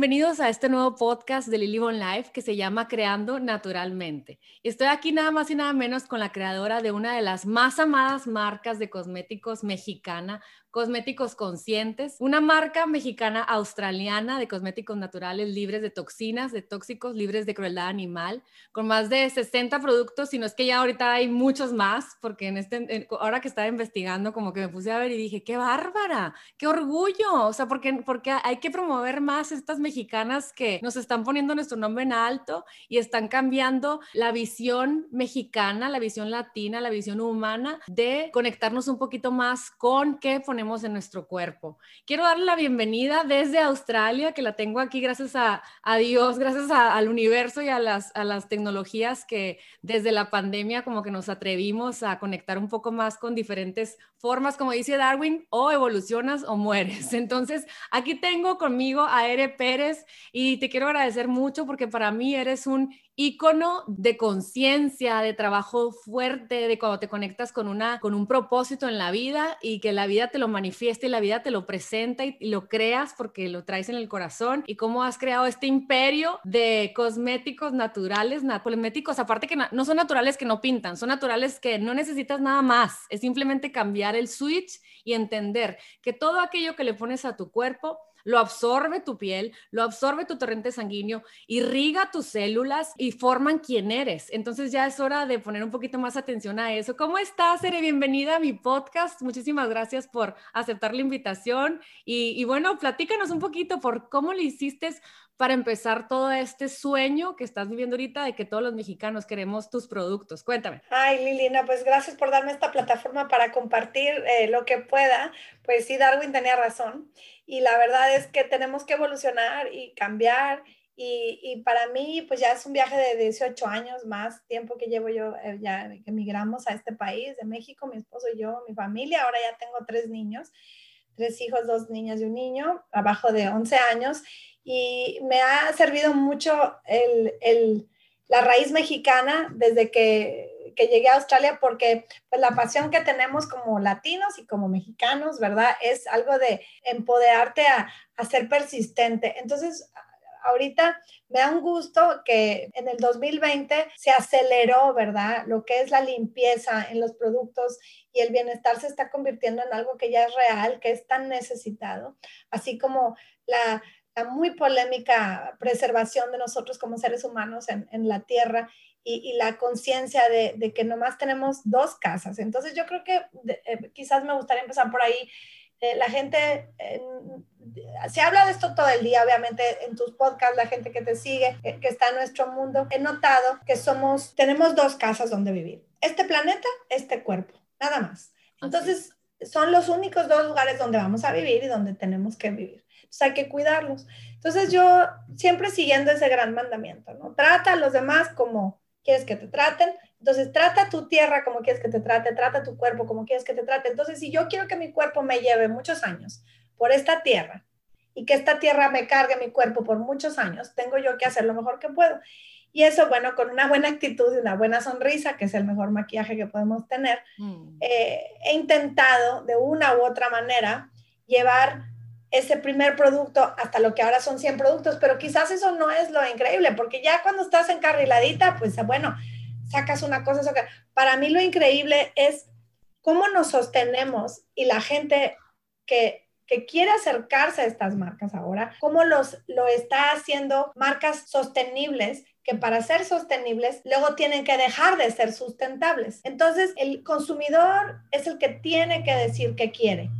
bienvenidos a este nuevo podcast de Lily Bon Life que se llama Creando Naturalmente. Estoy aquí nada más y nada menos con la creadora de una de las más amadas marcas de cosméticos mexicana, Cosméticos Conscientes, una marca mexicana australiana de cosméticos naturales libres de toxinas, de tóxicos, libres de crueldad animal, con más de 60 productos, si no es que ya ahorita hay muchos más, porque en este, ahora que estaba investigando, como que me puse a ver y dije, qué bárbara, qué orgullo, o sea, porque, porque hay que promover más estas mexicanas que nos están poniendo nuestro nombre en alto y están cambiando la visión mexicana, la visión latina, la visión humana de conectarnos un poquito más con qué poner en nuestro cuerpo. Quiero darle la bienvenida desde Australia, que la tengo aquí gracias a, Dios, gracias al universo y a las, a las tecnologías que desde la pandemia como que nos atrevimos a conectar un poco más con diferentes formas, como dice Darwin, o evolucionas o mueres. Entonces, aquí tengo conmigo a Ere Pérez y te quiero agradecer mucho porque para mí eres un icono de conciencia, de trabajo fuerte, de cuando te conectas con, una, con un propósito en la vida y que la vida te lo manifieste y la vida te lo presenta y, lo creas porque lo traes en el corazón. Y cómo has creado este imperio de cosméticos naturales, cosméticos aparte que no son naturales que no pintan, son naturales que no necesitas nada más, es simplemente cambiar el switch y entender que todo aquello que le pones a tu cuerpo lo absorbe tu piel, lo absorbe tu torrente sanguíneo, irriga tus células y forman quién eres. Entonces ya es hora de poner un poquito más atención a eso. ¿Cómo estás, Ere? Bienvenida a mi podcast. Muchísimas gracias por aceptar la invitación. Y, y bueno, platícanos un poquito por cómo le hiciste para empezar todo este sueño que estás viviendo ahorita de que todos los mexicanos queremos tus productos. Cuéntame. Ay, Lilina, pues gracias por darme esta plataforma para compartir eh, lo que pueda. Pues sí, Darwin tenía razón y la verdad es que tenemos que evolucionar y cambiar. Y, y, para mí, pues ya es un viaje de 18 años más tiempo que llevo yo, eh, ya que emigramos a este país de México, mi esposo y yo, mi familia. Ahora ya tengo tres niños, tres hijos, dos niñas y un niño, abajo de 11 años y me ha servido mucho el, la raíz mexicana desde que, que, llegué a Australia porque pues, la pasión que tenemos como latinos y como mexicanos, ¿verdad? Es algo de empoderarte a, a ser persistente. Entonces, ahorita me da un gusto que en el 2020 se aceleró, ¿verdad? Lo que es la limpieza en los productos y el bienestar se está convirtiendo en algo que ya es real, que es tan necesitado, así como la, muy polémica preservación de nosotros como seres humanos en, la tierra y, y la conciencia de, de, que nomás tenemos dos casas. Entonces yo creo que eh, quizás me gustaría empezar por ahí. Eh, la gente, eh, se habla de esto todo el día, obviamente en tus podcasts, la gente que te sigue, que está en nuestro mundo, he notado que somos, tenemos dos casas donde vivir. Este planeta, este cuerpo, nada más. Entonces, son los únicos dos lugares donde vamos a vivir y donde tenemos que vivir hay que cuidarlos. Entonces yo siempre siguiendo ese gran mandamiento, ¿no? Trata a los demás como quieres que te traten. Entonces trata tu tierra como quieres que te trate, trata tu cuerpo como quieres que te trate. Entonces si yo quiero que mi cuerpo me lleve muchos años por esta tierra y que esta tierra me cargue mi cuerpo por muchos años, tengo yo que hacer lo mejor que puedo. Y eso, bueno, con una buena actitud y una buena sonrisa, que es el mejor maquillaje que podemos tener, mm. eh, he intentado de una u otra manera llevar ese primer producto hasta lo que ahora son 100 productos, pero quizás eso no es lo increíble, porque ya cuando estás encarriladita, pues bueno, sacas una cosa. Para mí lo increíble es cómo nos sostenemos y la gente que, que quiere acercarse a estas marcas ahora, cómo los, lo está haciendo marcas sostenibles que para ser sostenibles luego tienen que dejar de ser sustentables. Entonces, el consumidor es el que tiene que decir qué quiere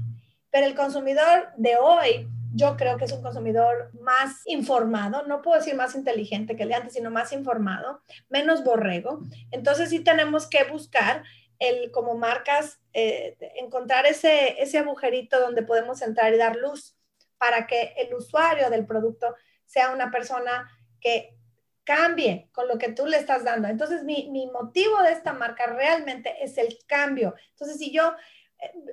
pero el consumidor de hoy, yo creo que es un consumidor más informado, no puedo decir más inteligente que el de antes, sino más informado, menos borrego. Entonces sí tenemos que buscar el, como marcas, eh, encontrar ese, ese agujerito donde podemos entrar y dar luz para que el usuario del producto sea una persona que cambie con lo que tú le estás dando. Entonces, mi, mi motivo de esta marca realmente es el cambio. Entonces, si yo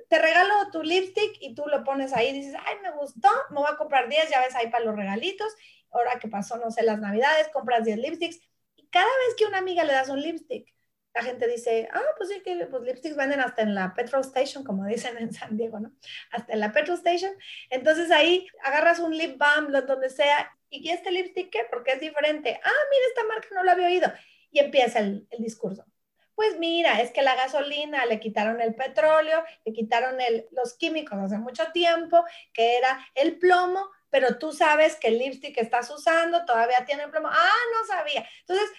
te regalo tu lipstick y tú lo pones ahí dices, ay, me gustó, me voy a comprar 10, ya ves ahí para los regalitos. Ahora que pasó, no sé, las navidades, compras 10 lipsticks. Y cada vez que una amiga le das un lipstick, la gente dice, ah, pues sí, que pues, lipsticks venden hasta en la petrol station, como dicen en San Diego, ¿no? Hasta en la petrol station. Entonces ahí agarras un lip balm, donde sea, y este lipstick, ¿qué? Porque es diferente. Ah, mira, esta marca no la había oído. Y empieza el, el discurso. Pues mira, es que la gasolina le quitaron el petróleo, le quitaron el, los químicos hace mucho tiempo, que era el plomo, pero tú sabes que el lipstick que estás usando todavía tiene plomo. Ah, no sabía. Entonces,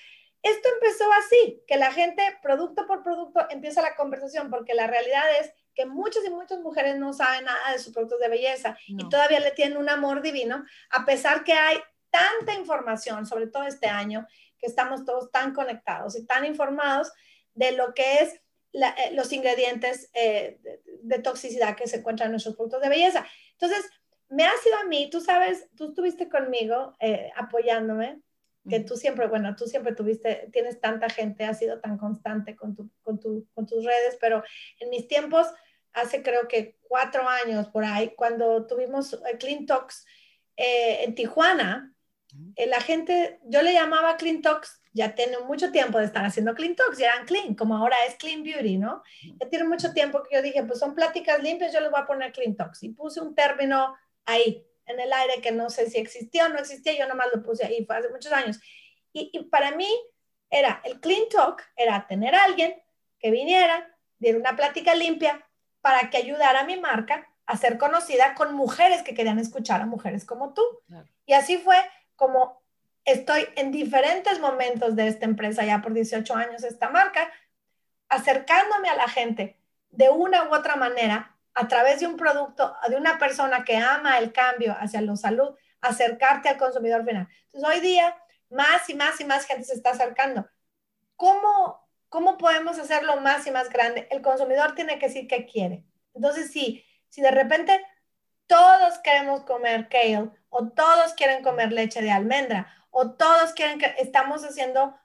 esto empezó así, que la gente, producto por producto, empieza la conversación, porque la realidad es que muchas y muchas mujeres no saben nada de sus productos de belleza y todavía le tienen un amor divino, a pesar que hay tanta información, sobre todo este año, que estamos todos tan conectados y tan informados de lo que es eh, los ingredientes eh, de, toxicidad que se encuentran en nuestros productos de belleza. Entonces, me ha sido a mí, tú sabes, tú estuviste conmigo eh, apoyándome que tú siempre, bueno, tú siempre tuviste, tienes tanta gente, has sido tan constante con, tu, con, tu, con tus redes, pero en mis tiempos, hace creo que cuatro años por ahí, cuando tuvimos Clean Talks eh, en Tijuana, eh, la gente, yo le llamaba Clean Talks, ya tiene mucho tiempo de estar haciendo Clean Talks, ya eran Clean, como ahora es Clean Beauty, ¿no? Ya tiene mucho tiempo que yo dije, pues son pláticas limpias, yo les voy a poner Clean Talks y puse un término ahí, en el aire que no sé si existía o no existía, yo nomás lo puse ahí, fue hace muchos años. Y, para mí era el clean talk, era tener a alguien que viniera, diera una plática limpia para que ayudara a mi marca a ser conocida con mujeres que querían escuchar a mujeres como tú. Y así fue como estoy en diferentes momentos de esta empresa, ya por 18 años esta marca, acercándome a la gente de una u otra manera a través de un producto, de una persona que ama el cambio hacia la salud, acercarte al consumidor final. Entonces, hoy día, más y más y más gente se está acercando. ¿Cómo, cómo podemos hacerlo más y más grande? El consumidor tiene que decir qué quiere. Entonces, si, si de repente todos queremos comer kale o todos quieren comer leche de almendra o todos quieren que estamos haciendo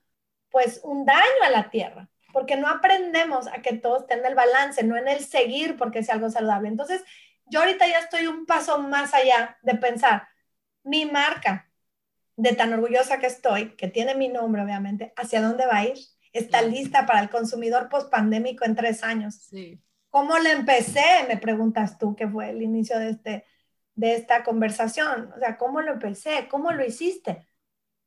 pues un daño a la tierra porque no aprendemos a que todos tengan el balance, no en el seguir porque sea algo saludable. Entonces, yo ahorita ya estoy un paso más allá de pensar, mi marca, de tan orgullosa que estoy, que tiene mi nombre obviamente, ¿hacia dónde va a ir? Está lista para el consumidor post-pandémico en tres años. Sí. ¿Cómo le empecé? Me preguntas tú, que fue el inicio de, este, de esta conversación. O sea, ¿cómo lo empecé? ¿Cómo lo hiciste?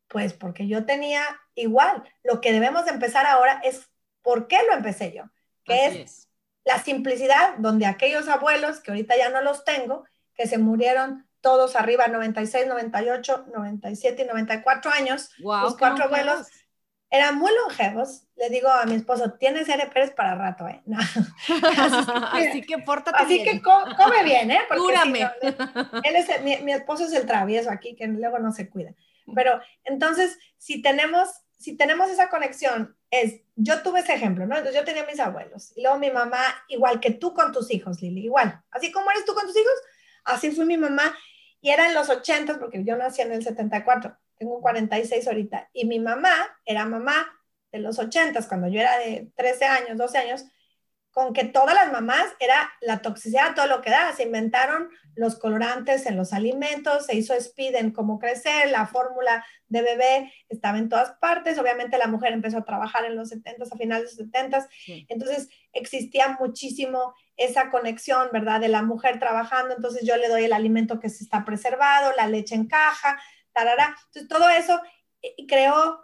Pues porque yo tenía igual. Lo que debemos empezar ahora es ¿Por qué lo empecé yo? Que es, la simplicidad donde aquellos abuelos, que ahorita ya no los tengo, que se murieron todos arriba, 96, 98, 97 y 94 años, los cuatro abuelos eran muy longevos. Le digo a mi esposo, tienes R. Pérez para rato, ¿eh? así que pórtate Así que come bien, ¿eh? Porque él es, mi, mi esposo es el travieso aquí, que luego no se cuida. Pero entonces, si tenemos si tenemos esa conexión, es, yo tuve ese ejemplo, ¿no? Entonces yo tenía mis abuelos y luego mi mamá, igual que tú con tus hijos, Lili, igual. Así como eres tú con tus hijos, así fue mi mamá. Y era en los 80, porque yo nací en el 74, tengo 46 ahorita. Y mi mamá era mamá de los 80, cuando yo era de 13 años, 12 años, con que todas las mamás era la toxicidad, todo lo que da. Se inventaron los colorantes en los alimentos, se hizo speed en cómo crecer, la fórmula de bebé estaba en todas partes. Obviamente la mujer empezó a trabajar en los 70 a finales de los 70 Entonces existía muchísimo esa conexión, ¿verdad? De la mujer trabajando. Entonces yo le doy el alimento que se está preservado, la leche en caja, tarara. Entonces todo eso eh, creó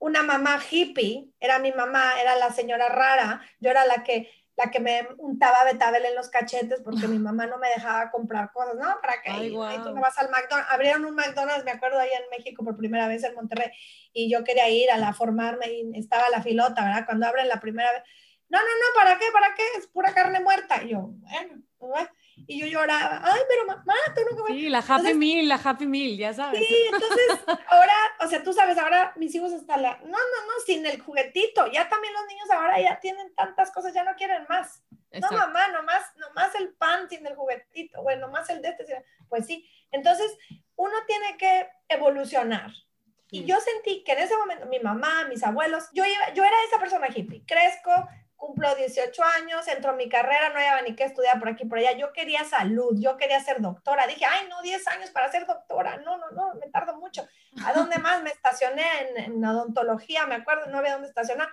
una mamá hippie, era mi mamá, era la señora rara, yo era la que la que me untaba betabel en los cachetes porque mi mamá no me dejaba comprar cosas, ¿no? ¿Para que Ahí tú no vas al McDonald's. Abrieron un McDonald's, me acuerdo, ahí en México por primera vez en Monterrey, y yo quería ir a la formarme y estaba la filota, ¿verdad? Cuando abren la primera vez. No, no, no, ¿para qué? ¿Para qué? Es pura carne muerta. Y yo, bueno, bueno y yo lloraba, ay, pero mamá, tú no comes. Sí, la Happy Meal, la Happy Meal, ya sabes. Sí, entonces ahora, o sea, tú sabes, ahora mis hijos están la, no, no, no, sin el juguetito, ya también los niños ahora ya tienen tantas cosas, ya no quieren más. No, mamá, nomás, nomás el pan sin el juguetito, bueno, nomás el de este, pues sí. Entonces, uno tiene que evolucionar. Y yo sentí que en ese momento mi mamá, mis abuelos, yo, iba, yo era esa persona hippie, crezco, cumplo 18 años, entro en mi carrera, no había ni qué estudiar por aquí, por allá. Yo quería salud, yo quería ser doctora. Dije, ay, no, 10 años para ser doctora. No, no, no, me tardo mucho. ¿A dónde más? Me estacioné en, en odontología, me acuerdo, no había dónde estacionar.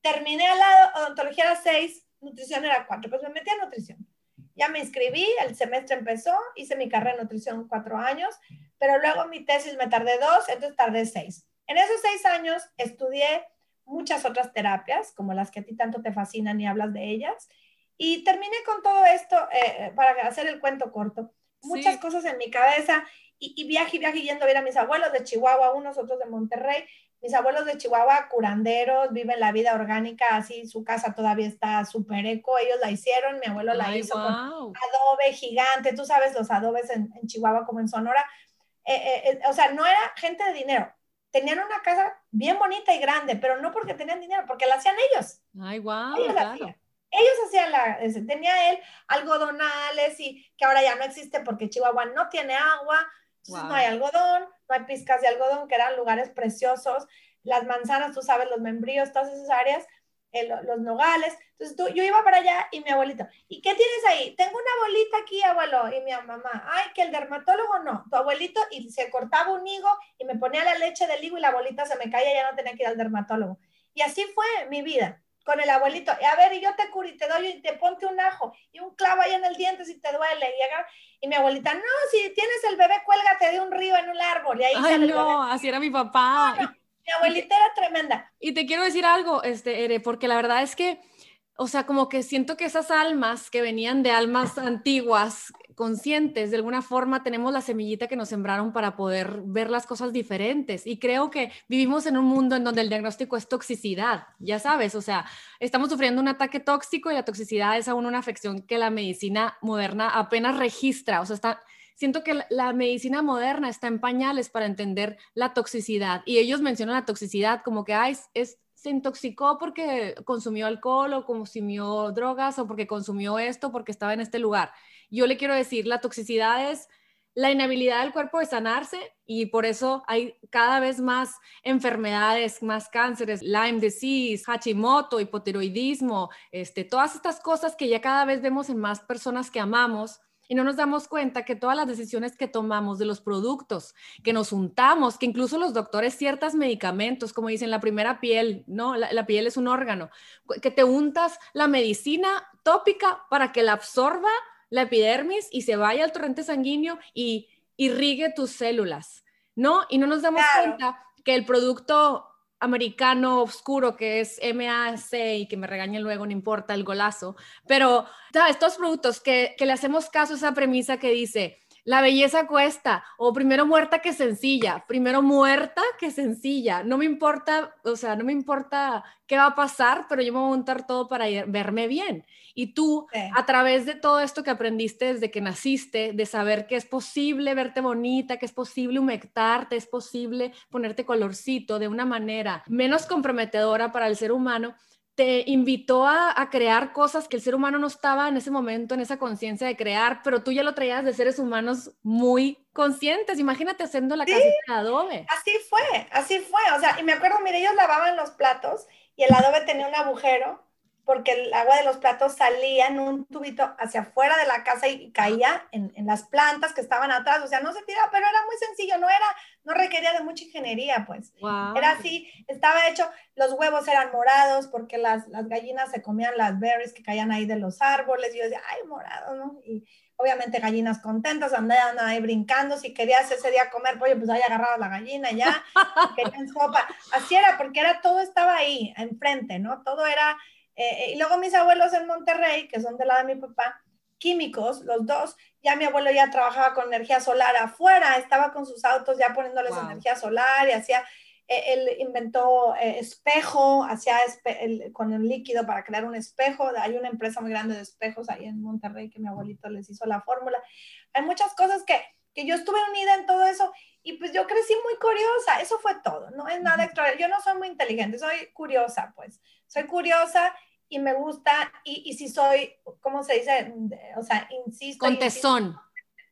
terminé al lado, odontología era 6, nutrición era 4, pues me metí a nutrición. Ya me inscribí, el semestre empezó, hice mi carrera en nutrición cuatro años, pero luego mi tesis me tardé dos, entonces tardé seis. En esos seis años estudié muchas otras terapias, como las que a ti tanto te fascinan y hablas de ellas, y terminé con todo esto, eh, eh, para hacer el cuento corto, muchas cosas en mi cabeza, y, y viaje y viaje yendo a ver a mis abuelos de Chihuahua, unos otros de Monterrey, mis abuelos de Chihuahua, curanderos, viven la vida orgánica, así su casa todavía está súper eco, ellos la hicieron, mi abuelo la hizo con adobe gigante, tú sabes los adobes en, Chihuahua como en Sonora, eh, o sea, no era gente de dinero, tenían una casa bien bonita y grande, pero no porque tenían dinero, porque la hacían ellos. Ay, wow. Ellos, hacían. ellos hacían la, tenía él algodonales y que ahora ya no existe porque Chihuahua no tiene agua, entonces no hay algodón, no hay pizcas de algodón, que eran lugares preciosos, las manzanas, tú sabes, los membríos, todas esas áreas, los nogales. Entonces tú, yo iba para allá y mi abuelito, ¿y qué tienes ahí? Tengo una bolita aquí, abuelo, y mi mamá, ay, que el dermatólogo no, tu abuelito, y se cortaba un higo y me ponía la leche del higo y la bolita se me caía, ya no tenía que ir al dermatólogo. Y así fue mi vida con el abuelito. A ver, y yo te curo y te doy y te ponte un ajo y un clavo ahí en el diente si te duele. Y, y mi abuelita, no, si tienes el bebé, cuélgate de un río en un árbol. Y ahí Ay, no, así era mi papá. Mi abuelita era tremenda. Y te quiero decir algo, este, porque la verdad es que, o sea, como que siento que esas almas que venían de almas antiguas, conscientes, de alguna forma tenemos la semillita que nos sembraron para poder ver las cosas diferentes. Y creo que vivimos en un mundo en donde el diagnóstico es toxicidad, ya sabes, o sea, estamos sufriendo un ataque tóxico y la toxicidad es aún una afección que la medicina moderna apenas registra, o sea, está... Siento que la medicina moderna está en pañales para entender la toxicidad y ellos mencionan la toxicidad como que ay, es, se intoxicó porque consumió alcohol o consumió drogas o porque consumió esto porque estaba en este lugar. Yo le quiero decir, la toxicidad es la inhabilidad del cuerpo de sanarse y por eso hay cada vez más enfermedades, más cánceres, Lyme disease, Hashimoto, hipotiroidismo, este, todas estas cosas que ya cada vez vemos en más personas que amamos y no nos damos cuenta que todas las decisiones que tomamos de los productos que nos untamos, que incluso los doctores ciertos medicamentos, como dicen, la primera piel, ¿no? La, la piel es un órgano, que te untas la medicina tópica para que la absorba la epidermis y se vaya al torrente sanguíneo y irrigue tus células, ¿no? Y no nos damos cuenta que el producto americano oscuro que es MAC y que me regañe luego, no importa el golazo, pero estos productos que, que le hacemos caso a esa premisa que dice, la belleza cuesta, o primero muerta que sencilla, primero muerta que sencilla. No me importa, o sea, no me importa qué va a pasar, pero yo me voy a montar todo para verme bien. Y tú, a través de todo esto que aprendiste desde que naciste, de saber que es posible verte bonita, que es posible humectarte, es posible ponerte colorcito de una manera menos comprometedora para el ser humano, te invitó a, crear cosas que el ser humano no estaba en ese momento, en esa conciencia de crear, pero tú ya lo traías de seres humanos muy conscientes. Imagínate haciendo la casita de adobe. Así fue, así fue. O sea, y me acuerdo, mire, ellos lavaban los platos y el adobe tenía un agujero porque el agua de los platos salía en un tubito hacia afuera de la casa y caía en, en, las plantas que estaban atrás, o sea, no se tiraba, pero era muy sencillo, no era, no requería de mucha ingeniería, pues. Era así, estaba hecho, los huevos eran morados porque las, las, gallinas se comían las berries que caían ahí de los árboles, y yo decía, ay, morado, ¿no? Y obviamente gallinas contentas, andaban ahí brincando, si querías ese día comer pollo, pues ahí agarrabas la gallina ya, querían sopa, así era, porque era, todo estaba ahí, enfrente, ¿no? Todo era eh, y luego mis abuelos en Monterrey, que son de la de mi papá, químicos, los dos, ya mi abuelo ya trabajaba con energía solar afuera, estaba con sus autos ya poniéndoles energía solar y hacía, eh, él inventó eh, espejo, hacía con el líquido para crear un espejo, hay una empresa muy grande de espejos ahí en Monterrey que mi abuelito les hizo la fórmula. Hay muchas cosas que, que yo estuve unida en todo eso y pues yo crecí muy curiosa, eso fue todo, no es nada extra, yo no soy muy inteligente, soy curiosa, pues, soy curiosa y me gusta, y, y si soy, ¿cómo se dice? O sea, insisto. Con tesón.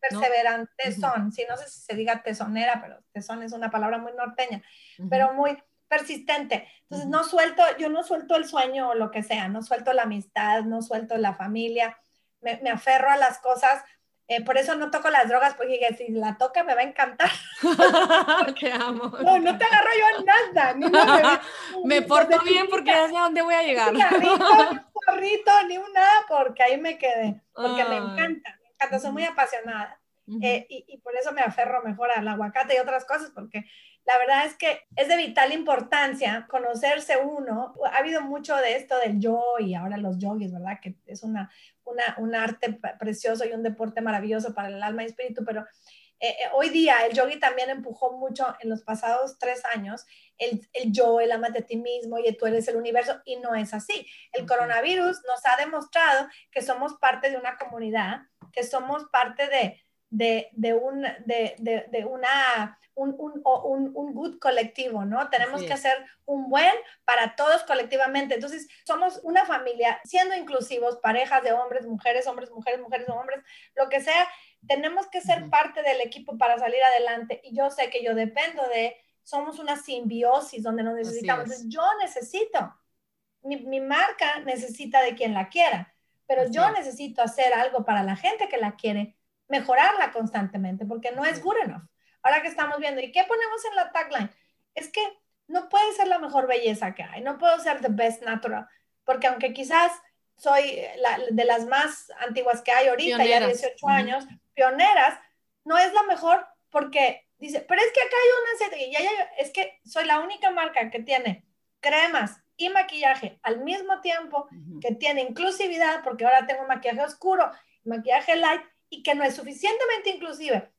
Perseverante son, si no sé si se diga tesonera, pero tesón es una palabra muy norteña, pero muy persistente. Entonces, no suelto, yo no suelto el sueño o lo que sea, no suelto la amistad, no suelto la familia, me, me aferro a las cosas Eh, por eso no toco las drogas, porque si la toca me va a encantar. te amo. No, no te agarro yo nada. Me porto bien porque ya sé a dónde voy a llegar. Ni un porrito, ni un nada, porque ahí me quedé. Porque me encanta, me encanta, soy muy apasionada. Eh, y, y, por eso me aferro mejor al aguacate y otras cosas, porque la verdad es que es de vital importancia conocerse uno. Ha habido mucho de esto del yo y ahora los yogis, ¿verdad? Que es una, una, un arte precioso y un deporte maravilloso para el alma y espíritu, pero eh, eh, hoy día el yogi también empujó mucho en los pasados tres años el, el yo, el amate a ti mismo y tú eres el universo y no es así. El coronavirus nos ha demostrado que somos parte de una comunidad, que somos parte de, de, de, un, de, de una, un, un, un, un, good colectivo, ¿no? Tenemos que hacer un buen para todos colectivamente. Entonces, somos una familia, siendo inclusivos, parejas de hombres, mujeres, hombres, mujeres, mujeres, hombres, lo que sea, tenemos que ser parte del equipo para salir adelante. Y yo sé que yo dependo de, somos una simbiosis donde nos necesitamos. yo necesito, mi, mi, marca necesita de quien la quiera, pero yo necesito hacer algo para la gente que la quiere, mejorarla constantemente, porque no es good enough. Ahora que estamos viendo, ¿y qué ponemos en la tagline? Es que no puede ser la mejor belleza que hay, no puedo ser the best natural, porque aunque quizás soy la, de las más antiguas que hay ahorita, ya 18 años, pioneras, no es la mejor porque dice, pero es que acá hay una serie, ya, ya, es que soy la única marca que tiene cremas y maquillaje al mismo tiempo, que tiene inclusividad, porque ahora tengo maquillaje oscuro, maquillaje light, y que no es suficientemente inclusive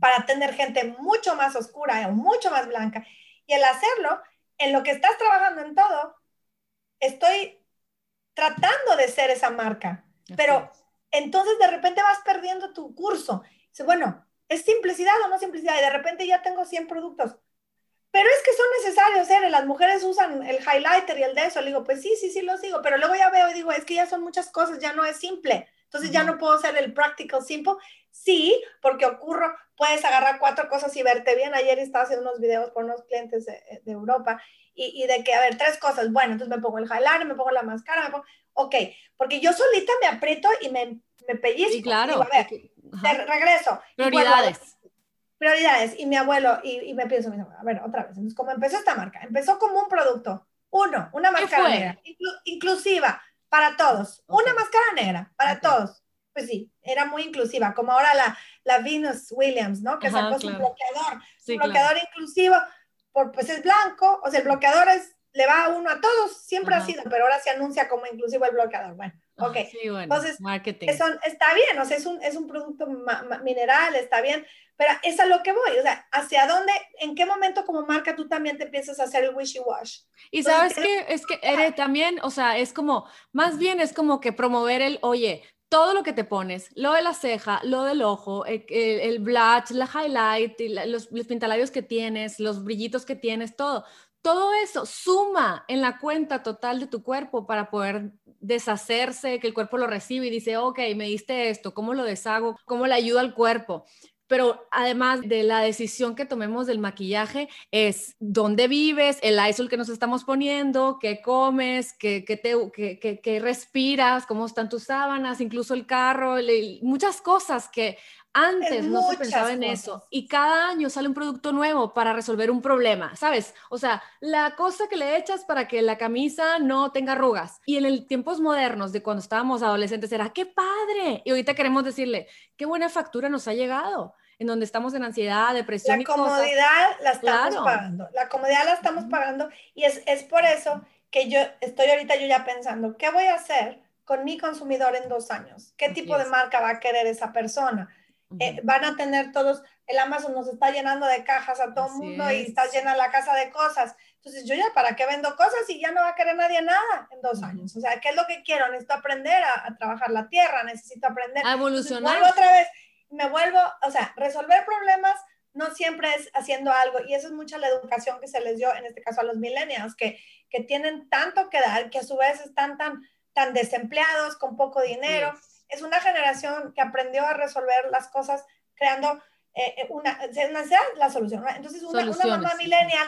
para tener gente mucho más oscura o mucho más blanca. Y el hacerlo, en lo que estás trabajando en todo, estoy tratando de ser esa marca, pero entonces de repente vas perdiendo tu curso. Dice, bueno, ¿es simplicidad o no simplicidad? Y de repente ya tengo 100 productos. Pero es que son necesarios, ¿eh? Las mujeres usan el highlighter y el de eso. Le digo, pues sí, sí, sí, lo sigo. Pero luego ya veo y digo, es que ya son muchas cosas, ya no es simple. Entonces ya no puedo ser el practical simple. Sí, porque ocurro, puedes agarrar cuatro cosas y verte bien. Ayer estaba haciendo unos videos por unos clientes de, de Europa y, y, de que, a ver, tres cosas. Bueno, entonces me pongo el highlighter, me pongo la máscara, me pongo, ok, porque yo solita me aprieto y me, me pellizco. Sí, claro. a ver, regreso. Prioridades. prioridades. Y mi abuelo, y, y me pienso, a ver, otra vez. Entonces, ¿cómo empezó esta marca? Empezó como un producto. Uno, una máscara negra, inclusiva para todos. Una máscara negra para todos. Pues sí, era muy inclusiva, como ahora la, la Venus Williams, ¿no? Que sacó su bloqueador, su bloqueador inclusivo, por, pues es blanco, o sea, el bloqueador es le va a uno a todos, siempre ha sido, pero ahora se anuncia como inclusivo el bloqueador. Bueno, ok. Sí, bueno, Entonces, marketing. Eso está bien, o sea, es un, es un producto mineral, está bien, pero es a lo que voy, o sea, hacia dónde, en qué momento como marca tú también te empiezas a hacer el wishy-wash. Y sabes que es que eres también, o sea, es como, más bien es como que promover el, oye, todo lo que te pones, lo de la ceja, lo del ojo, el, el, blush, la highlight, los, los pintalabios que tienes, los brillitos que tienes, todo todo eso suma en la cuenta total de tu cuerpo para poder deshacerse, que el cuerpo lo recibe y dice, ok, me diste esto, ¿cómo lo deshago? ¿Cómo le ayudo al cuerpo? Pero además de la decisión que tomemos del maquillaje, es dónde vives, el ISOL que nos estamos poniendo, qué comes, qué, te, qué, respiras, cómo están tus sábanas, incluso el carro, muchas cosas que antes no se pensaba en eso y cada año sale un producto nuevo para resolver un problema, ¿sabes? O sea, la cosa que le echas para que la camisa no tenga arrugas. Y en el tiempos modernos de cuando estábamos adolescentes era, ¡qué padre! Y ahorita queremos decirle, ¡qué buena factura nos ha llegado! En donde estamos en ansiedad, depresión. La comodidad la estamos pagando, la comodidad la estamos pagando y es, es por eso que yo estoy ahorita yo ya pensando, ¿qué voy a hacer con mi consumidor en dos años? ¿Qué tipo de marca va a querer esa persona? Eh, van a tener todos, el Amazon nos está llenando de cajas a todo el mundo y está llena la casa de cosas. Entonces, yo ya, ¿para qué vendo cosas y ya no va a querer nadie nada en dos años? O sea, ¿qué es lo que quiero? Necesito aprender a, trabajar la tierra, necesito aprender. A evolucionar. vuelvo otra vez, me vuelvo, o sea, resolver problemas no siempre es haciendo algo y eso es mucha la educación que se les dio, en este caso a los millennials, que, que tienen tanto que dar, que a su vez están tan, tan desempleados, con poco dinero es una generación que aprendió a resolver las cosas creando eh, eh una, la solución. Entonces, una, mamá millennial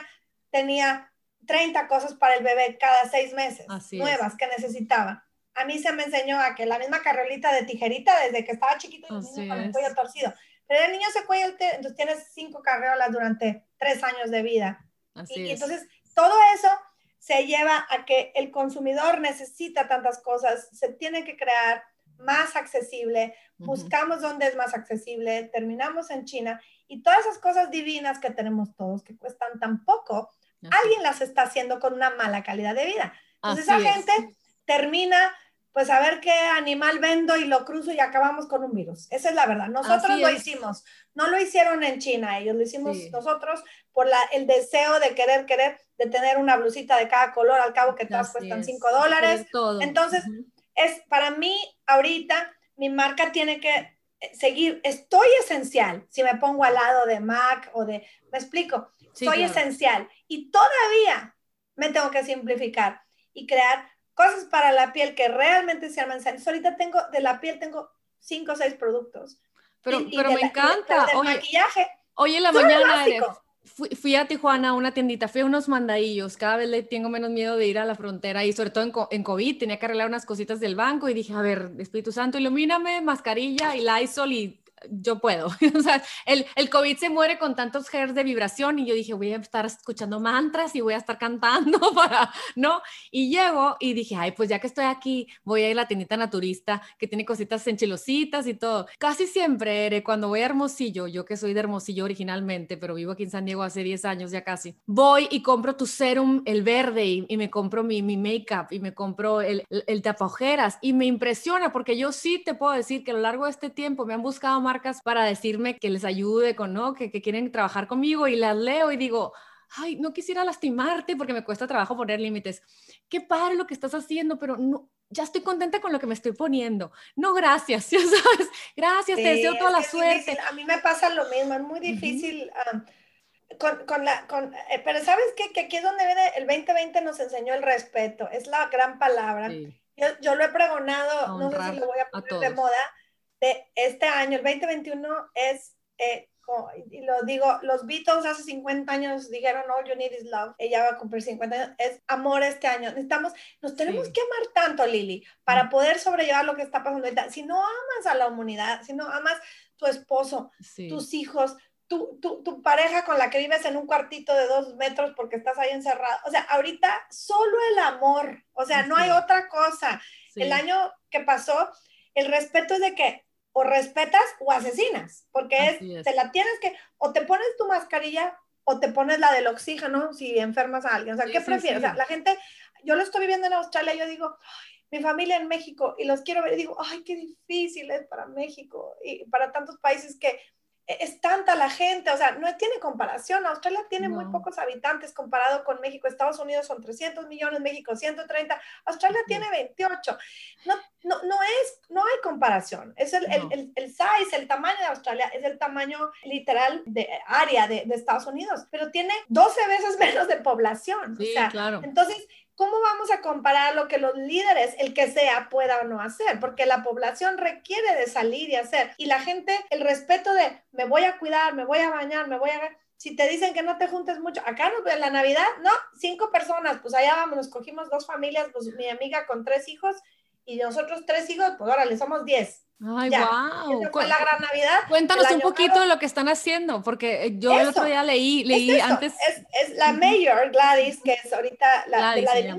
tenía 30 cosas para el bebé cada seis meses, nuevas que necesitaba. a mí se me enseñó a que la misma carrolita de tijerita desde que estaba chiquito y el niño con el cuello torcido. Pero el niño se cuello, entonces tienes cinco carreolas durante tres años de vida. Así y, entonces todo eso se lleva a que el consumidor necesita tantas cosas, se tiene que crear más accesible, buscamos dónde es más accesible, terminamos en China y todas esas cosas divinas que tenemos todos, que cuestan tan poco, alguien las está haciendo con una mala calidad de vida. Entonces esa gente termina, pues a ver qué animal vendo y lo cruzo y acabamos con un virus. Esa es la verdad. Nosotros lo hicimos. No lo hicieron en China, ellos lo hicimos nosotros por la, el deseo de querer, querer, de tener una blusita de cada color, al cabo que todas cuestan 5 dólares. Entonces, es para mí ahorita, mi marca tiene que seguir, estoy esencial, si me pongo al lado de Mac o de, me explico, soy esencial y todavía me tengo que simplificar y crear cosas para la piel que realmente sean esenciales. Ahorita tengo, de la piel tengo cinco o seis productos. Pero, pero me encanta. Oye, maquillaje. Hoy en la mañana, fui, a Tijuana a una tiendita, fui a unos mandadillos, cada vez le tengo menos miedo de ir a la frontera y sobre todo en, en, COVID tenía que arreglar unas cositas del banco y dije, a ver, Espíritu Santo, ilumíname, mascarilla y Lysol y yo puedo. o sea, el, el, COVID se muere con tantos hertz de vibración y yo dije, voy a estar escuchando mantras y voy a estar cantando para, ¿no? Y llego y dije, ay, pues ya que estoy aquí, voy a ir a la tiendita naturista que tiene cositas enchilositas y todo. Casi siempre, cuando voy a Hermosillo, yo que soy de Hermosillo originalmente, pero vivo aquí en San Diego hace 10 años ya casi, voy y compro tu serum, el verde, y, me compro mi, mi make-up y me compro el, el, el tapajeras y me impresiona porque yo sí te puedo decir que a lo largo de este tiempo me han buscado marcas para decirme que les ayude con, ¿no? Que, que quieren trabajar conmigo y las leo y digo, ay, no quisiera lastimarte porque me cuesta trabajo poner límites. Qué padre lo que estás haciendo, pero no, ya estoy contenta con lo que me estoy poniendo. No, gracias, ya sabes. Gracias, te deseo toda la suerte. A mí me pasa lo mismo, es muy difícil. con, con, la, con, eh, pero sabes qué? que aquí es donde viene el 2020 nos enseñó el respeto, es la gran palabra. Yo, yo, lo he pregonado, no sé si lo voy a poner de moda, de este año, el 2021, es, eh, y lo digo, los Beatles hace 50 años dijeron, All You Need Is Love, ella va a cumplir 50 años, es amor este año. Necesitamos, nos tenemos que amar tanto, Lili, para mm. poder sobrellevar lo que está pasando ahorita. Si no amas a la humanidad, si no amas tu esposo, tus hijos, tu, tu, tu, pareja con la que vives en un cuartito de dos metros porque estás ahí encerrado. O sea, ahorita solo el amor, o sea, no hay otra cosa. El año que pasó, el respeto es de que o respetas o asesinas, porque es, te la tienes que, o te pones tu mascarilla o te pones la del oxígeno si enfermas a alguien. O sea, ¿qué prefieres? O sea, la gente, yo lo estoy viviendo en Australia, yo digo, mi familia en México y los quiero ver y digo, ay, qué difícil es para México y para tantos países que es tanta la gente, o sea, no tiene comparación. Australia tiene muy pocos habitantes comparado con México. Estados Unidos son 300 millones, México 130, Australia tiene 28. No, no, no, es, no hay comparación. Es el, el, el, size, el tamaño de Australia, es el tamaño literal de área de, de Estados Unidos, pero tiene 12 veces menos de población. Sí, o sea, claro. Entonces, ¿cómo vamos a comparar lo que los líderes, el que sea, pueda o no hacer? Porque la población requiere de salir y hacer. Y la gente, el respeto de me voy a cuidar, me voy a bañar, me voy a... Si te dicen que no te juntes mucho, acá en la Navidad, no, cinco personas, pues allá vamos, nos cogimos dos familias, pues mi amiga con tres hijos y nosotros tres hijos, pues órale, somos diez. Ay, wow. Fue la gran Navidad. Cuéntanos un poquito de lo que están haciendo, porque eh, yo el otro día leí, leí antes. Es, es, la mayor Gladys, que es ahorita la, de la de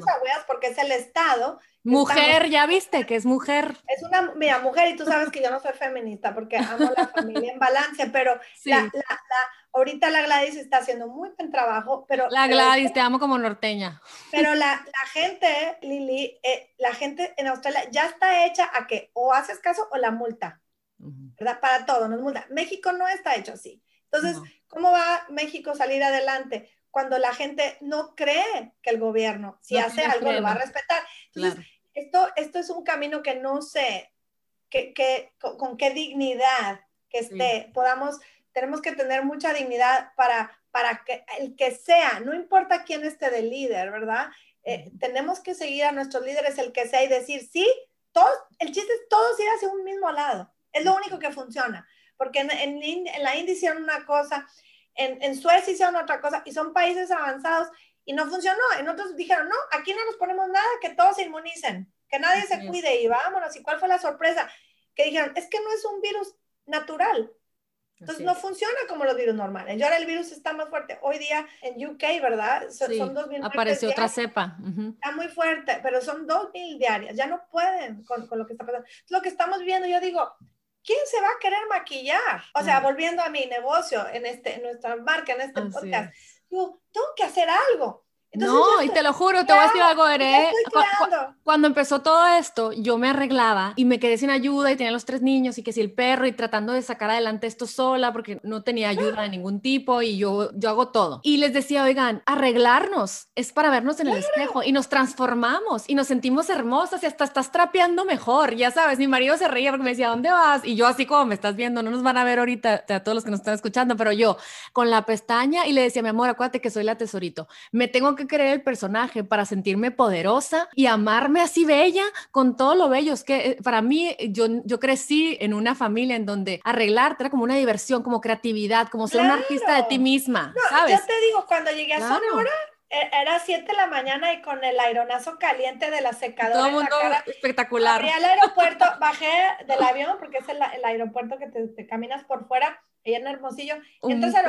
porque es el estado. Mujer, ya viste que es mujer. Es una, mira, mujer, y tú sabes que yo no soy feminista porque amo la familia en balance, pero la, la, ahorita la Gladys está haciendo muy buen trabajo, pero... La Gladys, te amo como norteña. Pero la, la gente, Lili, eh, la gente en Australia ya está hecha a que o haces caso o la multa, ¿verdad? Para todo, nos multa. México no está hecho así. Entonces, ¿cómo va México a salir adelante? Cuando la gente no cree que el gobierno, si hace algo, lo va a respetar. Entonces, esto, esto es un camino que no sé que, que, con, qué dignidad que esté, podamos, tenemos que tener mucha dignidad para, para que el que sea, no importa quién esté de líder, ¿verdad? Eh, tenemos que seguir a nuestros líderes, el que sea, y decir, sí, todos, el chiste es todos ir hacia un mismo lado. Es lo único que funciona. Porque en, en, en la India hicieron una cosa, en, en Suecia hicieron otra cosa, y son países avanzados y no funcionó. En otros dijeron, no, aquí no nos ponemos nada, que todos se inmunicen. que nadie se cuide y vámonos. ¿Y cuál fue la sorpresa? Que dijeron, es que no es un virus natural. Entonces no funciona como los virus normales. Y ahora el virus está más fuerte. Hoy día en UK, ¿verdad? Son, dos mil Apareció otra cepa. Está muy fuerte, pero son dos mil diarias. Ya no pueden con, con, lo que está pasando. Lo que estamos viendo, yo digo, ¿quién se va a querer maquillar? O sea, volviendo a mi negocio, en, este, en nuestra marca, en este podcast, digo, tengo que hacer algo no, y te lo juro, te voy a decir algo, Ere. cuando empezó todo esto, yo me arreglaba y me quedé sin ayuda y tenía los tres niños y que si el perro y tratando de sacar adelante esto sola porque no tenía ayuda de ningún tipo y yo, yo hago todo. Y les decía, oigan, arreglarnos es para vernos en el espejo y nos transformamos y nos sentimos hermosas y hasta estás trapeando mejor, ya sabes. Mi marido se reía porque me decía, ¿dónde vas? Y yo así como me estás viendo, no nos van a ver ahorita a todos los que nos están escuchando, pero yo con la pestaña y le decía, mi amor, acuérdate que soy la tesorito. Me tengo que creer el personaje para sentirme poderosa y amarme así bella con todo lo bello. Es que eh, para mí, yo, yo crecí en una familia en donde arreglarte era como una diversión, como creatividad, como ser una artista de ti misma, ¿sabes? Yo te digo, cuando llegué a Sonora, e, era 7 de la mañana y con el aeronazo caliente de la secadora. Todo el mundo espectacular. Fui al aeropuerto, bajé del avión porque es el, aeropuerto que te, caminas por fuera ella en Hermosillo. Y entonces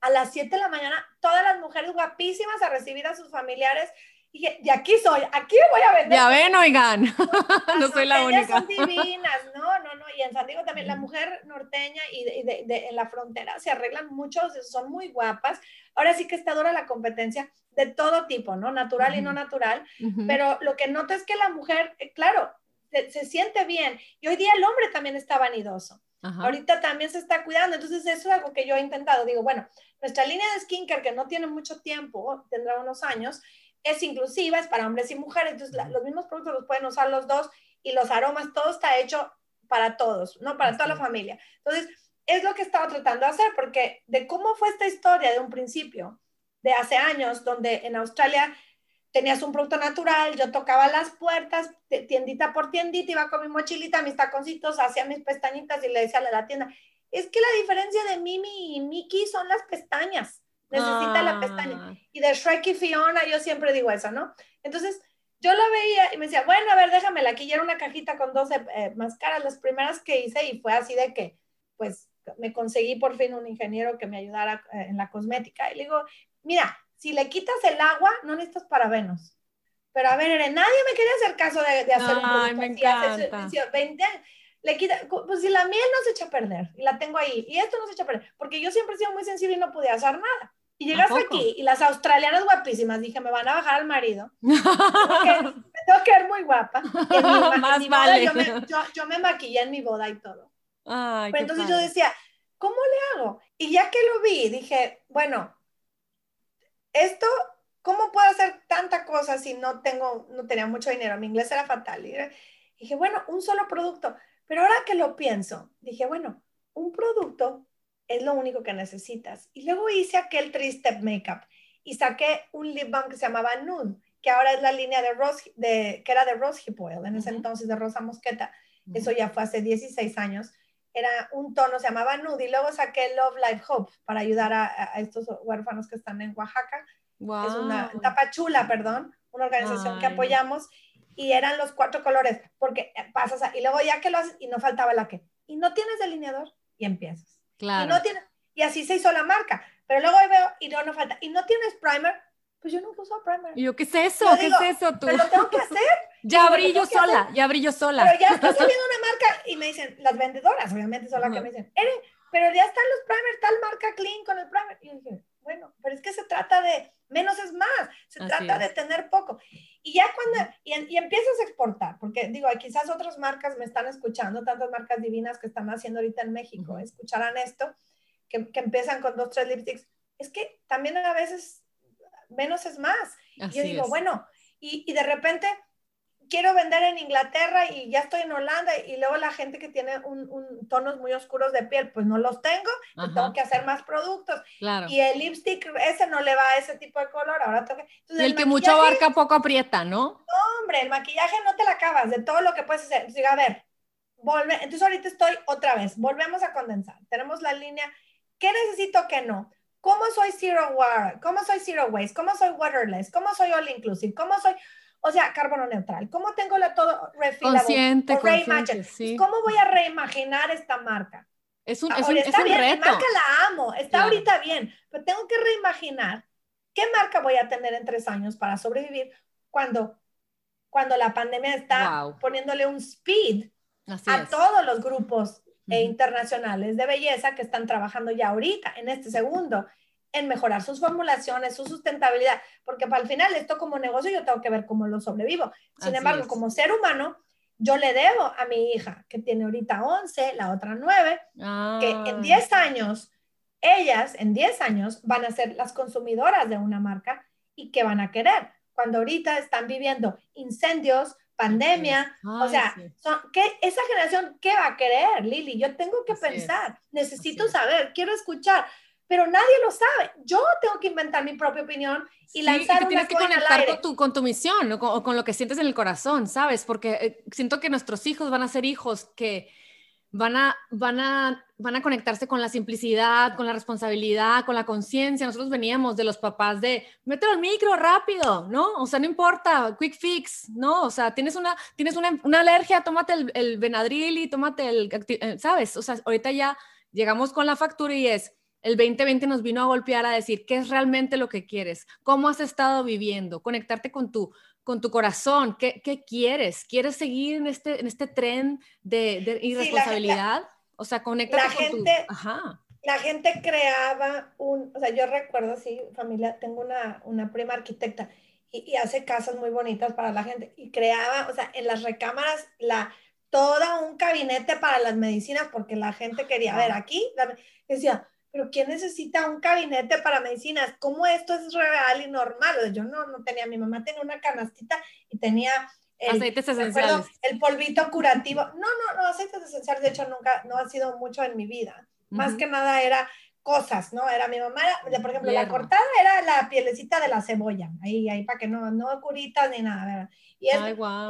a las 7 de la mañana, todas las mujeres guapísimas a recibir a sus familiares. Y de aquí soy, aquí voy a vender. Ya ven, oigan, no soy la única. son divinas, no, no, no. Y en San Diego también, la mujer norteña y de, de, en la frontera se arreglan muchos, son muy guapas. Ahora sí que está dura la competencia de todo tipo, ¿no? Natural y no natural. Pero lo que noto es que la mujer, eh, claro, se, se siente bien. Y hoy día el hombre también está vanidoso. Ahorita también se está cuidando, entonces eso es algo que yo he intentado. Digo, bueno, nuestra línea de skincare, que no tiene mucho tiempo, tendrá unos años, es inclusiva, es para hombres y mujeres, entonces los mismos productos los pueden usar los dos y los aromas, todo está hecho para todos, ¿no? Para toda la familia. Entonces, es lo que estaba tratando de hacer, porque de cómo fue esta historia de un principio, de hace años, donde en Australia tenías un producto natural, yo tocaba las puertas, tiendita por tiendita, iba con mi mochilita, mis taconcitos, hacía mis pestañitas y le decía a la tienda, es que la diferencia de Mimi y Mickey son las pestañas, necesita la pestaña. Ah. Y de Shrek y Fiona, yo siempre digo eso, ¿no? Entonces, yo la veía y me decía, bueno, a ver, déjamela, aquí ya era una cajita con 12 eh, máscaras, las primeras que hice, y fue así de que, pues, me conseguí por fin un ingeniero que me ayudara eh, en la cosmética. Y le digo, mira, si le quitas el agua, no necesitas parabenos. Pero a ver, nadie me quería hacer caso de, hacer Ay, un me encanta. le quita, pues si la miel no se echa a perder y la tengo ahí y esto no se echa a perder, porque yo siempre he sido muy sensible y no podía hacer nada. Y llegas aquí y las australianas guapísimas, dije, me van a bajar al marido. me tengo que ver muy guapa. Más vale. yo, me, yo, me, maquillé en mi boda y todo. Ay, Pero entonces yo decía, ¿cómo le hago? Y ya que lo vi, dije, bueno, esto, ¿cómo puedo hacer tanta cosa si no tengo, no tenía mucho dinero? Mi inglés era fatal. Y dije, bueno, un solo producto. Pero ahora que lo pienso, dije, bueno, un producto es lo único que necesitas. Y luego hice aquel three-step makeup y saqué un lip balm que se llamaba Nude, que ahora es la línea de Rose, de, que era de Rose Hip Oil, en ese entonces de Rosa Mosqueta. Eso ya fue hace 16 años. Era un tono, se llamaba Nude, y luego saqué Love Life Hope para ayudar a, estos huérfanos que están en Oaxaca. Es una tapachula, perdón, una organización que apoyamos y eran los cuatro colores, porque pasas y luego ya que lo haces y no faltaba la que, y no tienes delineador y empiezas. Claro. Y, no tienes, y así se hizo la marca, pero luego veo y no, no falta, y no tienes primer, pues yo nunca uso primer. ¿Y yo qué es eso? ¿Qué es eso tú? Lo tengo que hacer. ya abrí yo sola, ya abrí yo sola. Pero ya estoy saliendo una marca y me dicen, las vendedoras, obviamente son las que me dicen, pero ya están los primer, tal marca clean con el primer. Y yo dije, bueno, pero es que se trata de menos es más, se trata de tener poco. Y ya cuando, y, y, empiezas a exportar, porque digo, quizás otras marcas me están escuchando, tantas marcas divinas que están haciendo ahorita en México, escucharán esto, que, que, empiezan con dos, tres lipsticks. Es que también a veces menos es más. y yo digo, bueno, y, y de repente quiero vender en Inglaterra y ya estoy en Holanda y luego la gente que tiene un, tonos muy oscuros de piel, pues no los tengo, tengo que hacer más productos. Y el lipstick ese no le va a ese tipo de color, ahora tengo que... y el, que mucho abarca poco aprieta, ¿no? No, hombre, el maquillaje no te la acabas de todo lo que puedes hacer. Entonces, a ver, volve, entonces ahorita estoy otra vez, volvemos a condensar. Tenemos la línea, ¿qué necesito que no? ¿Cómo soy zero water? ¿Cómo soy zero waste? ¿Cómo soy waterless? ¿Cómo soy all inclusive? ¿Cómo soy o sea, carbono neutral. ¿Cómo tengo todo refilable? Consciente, consciente sí. ¿Cómo voy a reimaginar esta marca? Es un, es un, está bien, reto. marca la amo, está ahorita bien, pero tengo que reimaginar qué marca voy a tener en tres años para sobrevivir cuando, cuando la pandemia está poniéndole un speed a todos los grupos e internacionales de belleza que están trabajando ya ahorita, en este segundo, en mejorar sus formulaciones, su sustentabilidad, porque para el final esto como negocio yo tengo que ver cómo lo sobrevivo. Sin embargo, como ser humano, yo le debo a mi hija, que tiene ahorita 11, la otra 9, que en 10 ah. años, ellas en 10 años van a ser las consumidoras de una marca y que van a querer. Cuando ahorita están viviendo incendios, pandemia, o sea, son, ¿qué, esa generación, ¿qué va a querer, Lili? Yo tengo que pensar, necesito saber, quiero escuchar, pero nadie lo sabe. Yo tengo que inventar mi propia opinión y lanzar y tienes que conectar con tu, con tu misión o con, con, lo que sientes en el corazón, ¿sabes? Porque eh, siento que nuestros hijos van a ser hijos que van a, van a, van a conectarse con la simplicidad, con la responsabilidad, con la conciencia. Nosotros veníamos de los papás de, mételo al micro rápido, ¿no? O sea, no importa, quick fix, ¿no? O sea, tienes una, tienes una, una alergia, tómate el, el Benadryl y tómate el, eh, ¿sabes? O sea, ahorita ya llegamos con la factura y es, el 2020 nos vino a golpear a decir qué es realmente lo que quieres, cómo has estado viviendo, conectarte con tu, con tu corazón, ¿qué, qué quieres? ¿Quieres seguir en este, en este tren de, de irresponsabilidad? o sea, conéctate la con gente, Ajá. La gente creaba un, o sea, yo recuerdo, sí, familia, tengo una, una prima arquitecta y, y, hace casas muy bonitas para la gente y creaba, o sea, en las recámaras, la, todo un gabinete para las medicinas porque la gente quería ver aquí, decía, pero ¿quién necesita un gabinete para medicinas? ¿Cómo esto es real y normal? Yo no, no tenía, mi mamá tenía una canastita y tenía el, aceites esenciales. el polvito curativo. No, no, no, aceites esenciales, de hecho, nunca, no ha sido mucho en mi vida. Más que nada era cosas, ¿no? Era mi mamá, por ejemplo, la cortada era la pielecita de la cebolla, ahí, ahí para que no, no curitas ni nada, ¿verdad?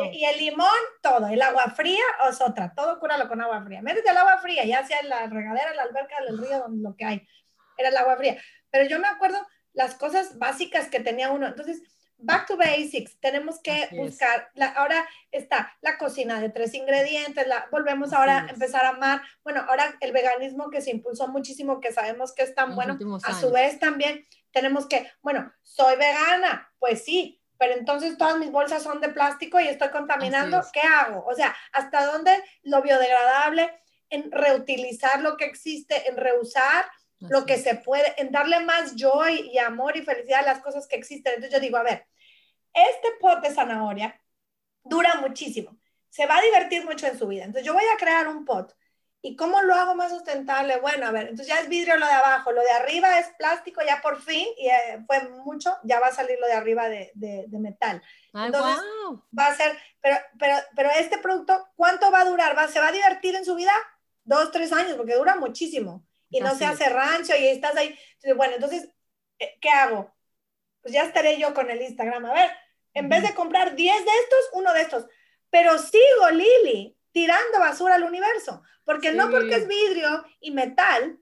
Y, y, el limón, todo, el agua fría es otra, todo cúralo con agua fría. Métete el agua fría, ya sea en la regadera, la alberca, el río, donde lo que hay, era el agua fría. Pero yo me acuerdo las cosas básicas que tenía uno, entonces back to basics, tenemos que buscar, la, ahora está la cocina de tres ingredientes, la, volvemos ahora a empezar a amar, bueno, ahora el veganismo que se impulsó muchísimo, que sabemos que es tan bueno, a su vez también tenemos que, bueno, soy vegana, pues sí, pero entonces todas mis bolsas son de plástico y estoy contaminando, ¿qué hago? O sea, ¿hasta dónde lo biodegradable? En reutilizar lo que existe, en reusar lo que se puede, en darle más joy y amor y felicidad a las cosas que existen. Entonces yo digo, a ver, este pot de zanahoria dura muchísimo, se va a divertir mucho en su vida. Entonces yo voy a crear un pot. ¿Y cómo lo hago más sustentable? Bueno, a ver, entonces ya es vidrio lo de abajo, lo de arriba es plástico ya por fin, y eh, fue mucho, ya va a salir lo de arriba de, de, metal. entonces va a ser, pero, pero, pero este producto, ¿cuánto va a durar? ¿Va, ¿Se va a divertir en su vida? Dos, tres años, porque dura muchísimo y no se hace rancho y estás ahí. Entonces, bueno, entonces, eh, ¿qué hago? Pues ya estaré yo con el Instagram. A ver, en vez de comprar 10 de estos, uno de estos. Pero sigo, Lili, tirando basura al universo. Porque no porque es vidrio y metal,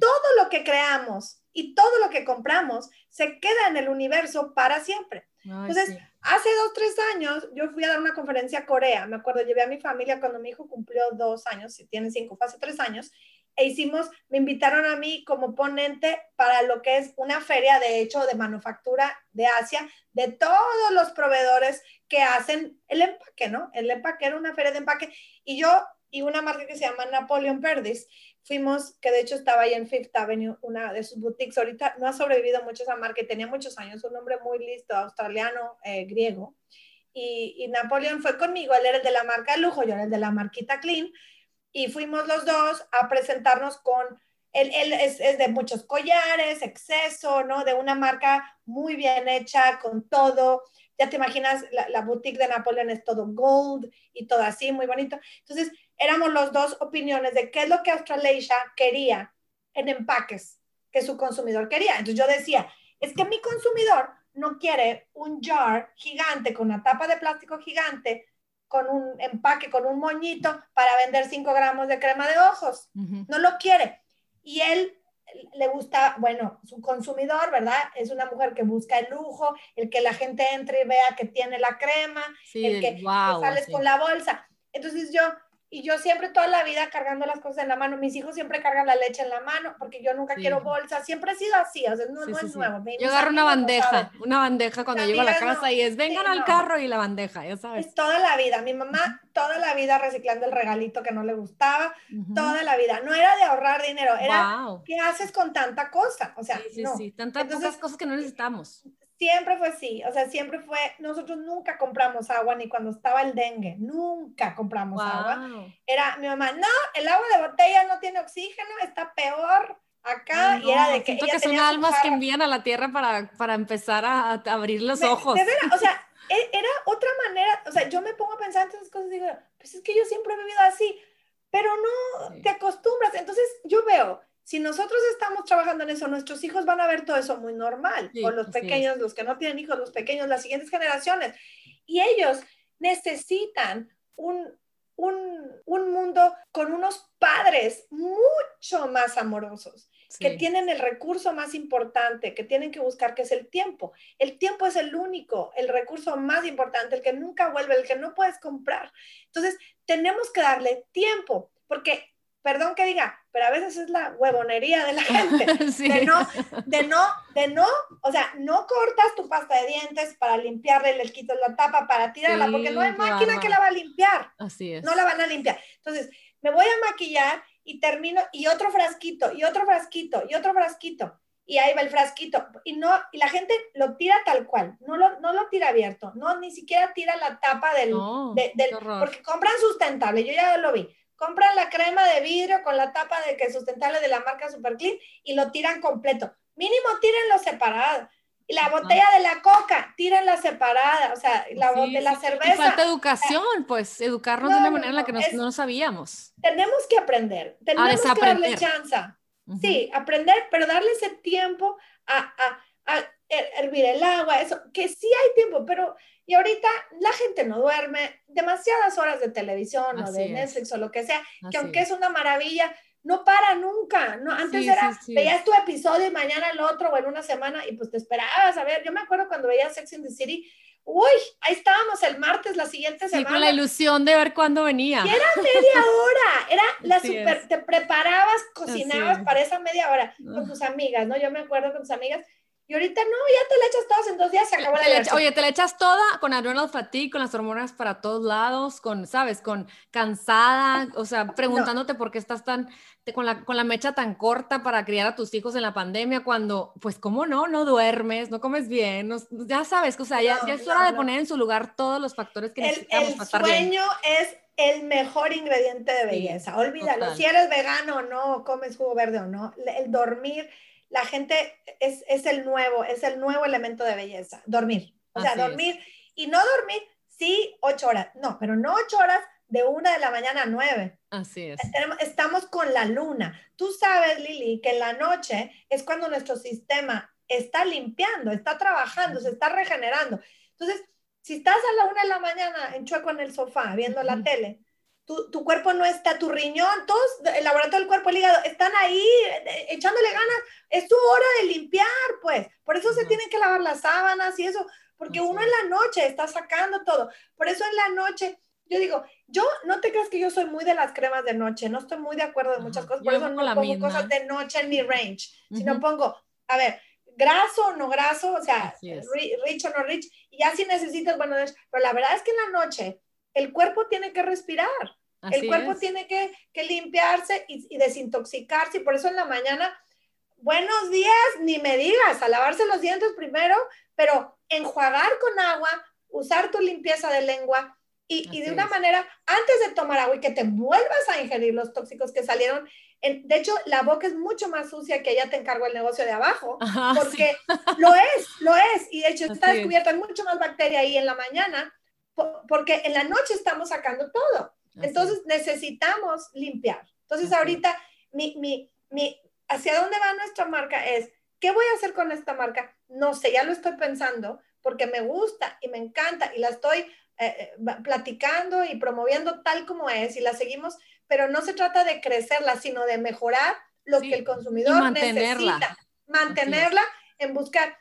todo lo que creamos y todo lo que compramos se queda en el universo para siempre. Entonces, hace dos, tres años, yo fui a dar una conferencia a Corea. Me acuerdo, llevé a mi familia cuando mi hijo cumplió dos años, si tiene cinco, fue hace tres años, e hicimos, me invitaron a mí como ponente para lo que es una feria de hecho de manufactura de Asia, de todos los proveedores que hacen el empaque, ¿no? El empaque era una feria de empaque. Y yo y una marca que se llama Napoleon Perdis, fuimos, que de hecho estaba ahí en Fifth Avenue, una de sus boutiques, ahorita no ha sobrevivido mucho esa marca, tenía muchos años, un hombre muy listo, australiano, eh, griego, y, y Napoleon fue conmigo, él era el de la marca de lujo, yo era el de la marquita Clean, y fuimos los dos a presentarnos con, él, él es, es, de muchos collares, exceso, ¿no? De una marca muy bien hecha, con todo. Ya te imaginas, la, la boutique de Napoleón es todo gold y todo así, muy bonito. Entonces, éramos los dos opiniones de qué es lo que Australasia quería en empaques que su consumidor quería. Entonces yo decía, es que mi consumidor no quiere un jar gigante con una tapa de plástico gigante con un empaque, con un moñito para vender 5 gramos de crema de ojos. No lo quiere. Y él le gusta, bueno, su consumidor, ¿verdad? Es una mujer que busca el lujo, el que la gente entre y vea que tiene la crema, el que, sales con la bolsa. Entonces yo, y yo siempre toda la vida cargando las cosas en la mano. Mis hijos siempre cargan la leche en la mano porque yo nunca quiero bolsa. Siempre ha sido así, o sea, no, es nuevo. yo agarro una bandeja, una bandeja cuando llego a la casa y es vengan al carro y la bandeja, ya sabes. Es toda la vida. Mi mamá toda la vida reciclando el regalito que no le gustaba, toda la vida. No era de ahorrar dinero, era ¿qué haces con tanta cosa? O sea, sí, sí, tantas cosas que no necesitamos siempre fue así, o sea, siempre fue, nosotros nunca compramos agua ni cuando estaba el dengue, nunca compramos agua. Era mi mamá, no, el agua de botella no tiene oxígeno, está peor acá y era de que... Siento que son almas que envían a la tierra para, para empezar a, abrir los ojos. De verdad, o sea, e, era otra manera, o sea, yo me pongo a pensar en esas cosas y digo, pues es que yo siempre he vivido así, pero no te acostumbras. Entonces yo veo si nosotros estamos trabajando en eso, nuestros hijos van a ver todo eso muy normal, o los pequeños, los que no tienen hijos, los pequeños, las siguientes generaciones. Y ellos necesitan un, un, un mundo con unos padres mucho más amorosos, que tienen el recurso más importante, que tienen que buscar, que es el tiempo. El tiempo es el único, el recurso más importante, el que nunca vuelve, el que no puedes comprar. Entonces, tenemos que darle tiempo, porque perdón que diga, pero a veces es la huevonería de la gente, de no, de no, de no, o sea, no cortas tu pasta de dientes para limpiarle, le quitas la tapa para tirarla, porque no hay máquina que la va a limpiar. Así es. No la van a limpiar. Entonces, me voy a maquillar y termino, y otro frasquito, y otro frasquito, y otro frasquito, y ahí va el frasquito, y no, y la gente lo tira tal cual, no lo, no lo tira abierto, no, ni siquiera tira la tapa del, del porque compran sustentable, yo ya lo vi, compran la crema de vidrio con la tapa de que sustentable de la marca Super Clean y lo tiran completo. Mínimo tírenlo separado. Y la botella de la coca, tírenla separada, o sea, la, de la cerveza. Y falta educación, pues, educarnos de una manera en la que no, no sabíamos. Tenemos que aprender, tenemos que darle chance. Sí, aprender, pero darle ese tiempo a, a, a hervir el agua, eso, que sí hay tiempo, pero y ahorita la gente no duerme demasiadas horas de televisión o de Netflix o lo que sea, que aunque es. una maravilla, no para nunca. No, antes era, veías tu episodio y mañana el otro o en una semana y pues te esperabas a ver. Yo me acuerdo cuando veía Sex in the City, uy, ahí estábamos el martes la siguiente semana. con la ilusión de ver cuándo venía. Y era media hora, era la super, te preparabas, cocinabas para esa media hora con tus amigas, ¿no? Yo me acuerdo con tus amigas y ahorita no, ya te la echas todas en dos días, se acabó la Oye, te la echas toda con adrenal fatigue, con las hormonas para todos lados, con, ¿sabes? Con cansada, o sea, preguntándote por qué estás tan, con, la, con la mecha tan corta para criar a tus hijos en la pandemia, cuando, pues, ¿cómo no? No duermes, no comes bien, ya sabes, o sea, ya, ya es hora de poner en su lugar todos los factores que necesitamos para estar bien. El sueño es el mejor ingrediente de belleza, olvídalo, si eres vegano o no, comes jugo verde o no, el dormir la gente es, el nuevo, es el nuevo elemento de belleza, dormir. O sea, dormir y no dormir, sí, ocho horas, no, pero no ocho horas de una de la mañana a nueve. Así es. Estamos con la luna. Tú sabes, Lili, que en la noche es cuando nuestro sistema está limpiando, está trabajando, se está regenerando. Entonces, si estás a la una de la mañana en chueco en el sofá viendo la tele, tu, cuerpo no está, tu riñón, todos, el laboratorio del cuerpo, el hígado, están ahí eh, echándole ganas. Es tu hora de limpiar, pues. Por eso se tienen que lavar las sábanas y eso, porque uno en la noche está sacando todo. Por eso en la noche, yo digo, yo no te creas que yo soy muy de las cremas de noche, no estoy muy de acuerdo de muchas cosas, por eso no pongo cosas de noche en mi range, sino pongo, a ver, graso o no graso, o sea, rich o no rich, y ya si necesitas, bueno, pero la verdad es que en la noche el cuerpo tiene que respirar. el cuerpo tiene que, limpiarse y, desintoxicarse. Y por eso en la mañana, buenos días, ni me digas, a lavarse los dientes primero, pero enjuagar con agua, usar tu limpieza de lengua y, de una manera, antes de tomar agua y que te vuelvas a ingerir los tóxicos que salieron. de hecho, la boca es mucho más sucia que ya te encargo el negocio de abajo, porque lo es, lo es. Y de hecho, está descubierta, mucho más bacteria ahí en la mañana porque en la noche estamos sacando todo. Entonces necesitamos limpiar. Entonces ahorita mi, mi, mi, hacia dónde va nuestra marca es, ¿qué voy a hacer con esta marca? No sé, ya lo estoy pensando porque me gusta y me encanta y la estoy eh, eh, platicando y promoviendo tal como es y la seguimos, pero no se trata de crecerla, sino de mejorar lo que el consumidor necesita. Mantenerla en buscar.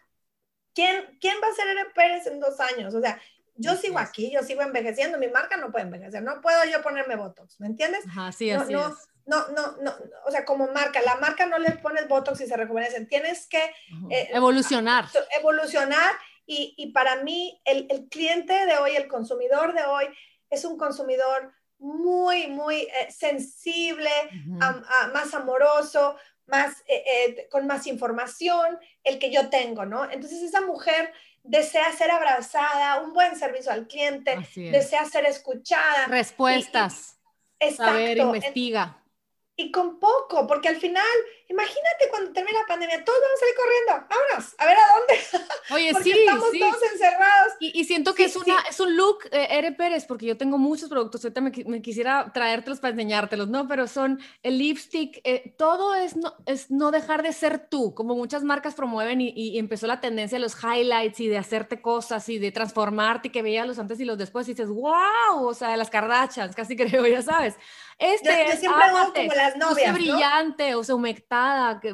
¿Quién, ¿Quién va a ser Ere Pérez en dos años? O sea, yo sigo aquí, yo sigo envejeciendo, mi marca no puede envejecer, no puedo yo ponerme Botox, ¿me entiendes? sí, así no, es. No, no, no, o sea, como marca, la marca no le pones Botox y se rejuvenecen, tienes que eh, evolucionar. Evolucionar y, y para mí el, el, cliente de hoy, el consumidor de hoy, es un consumidor muy, muy eh, sensible, más amoroso, más, eh, con más información, el que yo tengo, ¿no? Entonces esa mujer desea ser abrazada, un buen servicio al cliente, desea ser escuchada. Respuestas. saber, investiga y con poco, porque al final, imagínate cuando termine la pandemia, todos vamos a salir corriendo, vámonos, a ver a dónde. Oye, porque sí, estamos todos encerrados. Y, siento que es, una, es un look, eh, Ere Pérez, porque yo tengo muchos productos, ahorita me, me, quisiera traértelos para enseñártelos, ¿no? Pero son el lipstick, eh, todo es no, es no dejar de ser tú, como muchas marcas promueven y, y, empezó la tendencia de los highlights y de hacerte cosas y de transformarte y que veías los antes y los después y dices, wow, o sea, de las Kardashians, casi creo, ya sabes. Este yo, es, siempre como las novias, brillante, o sea,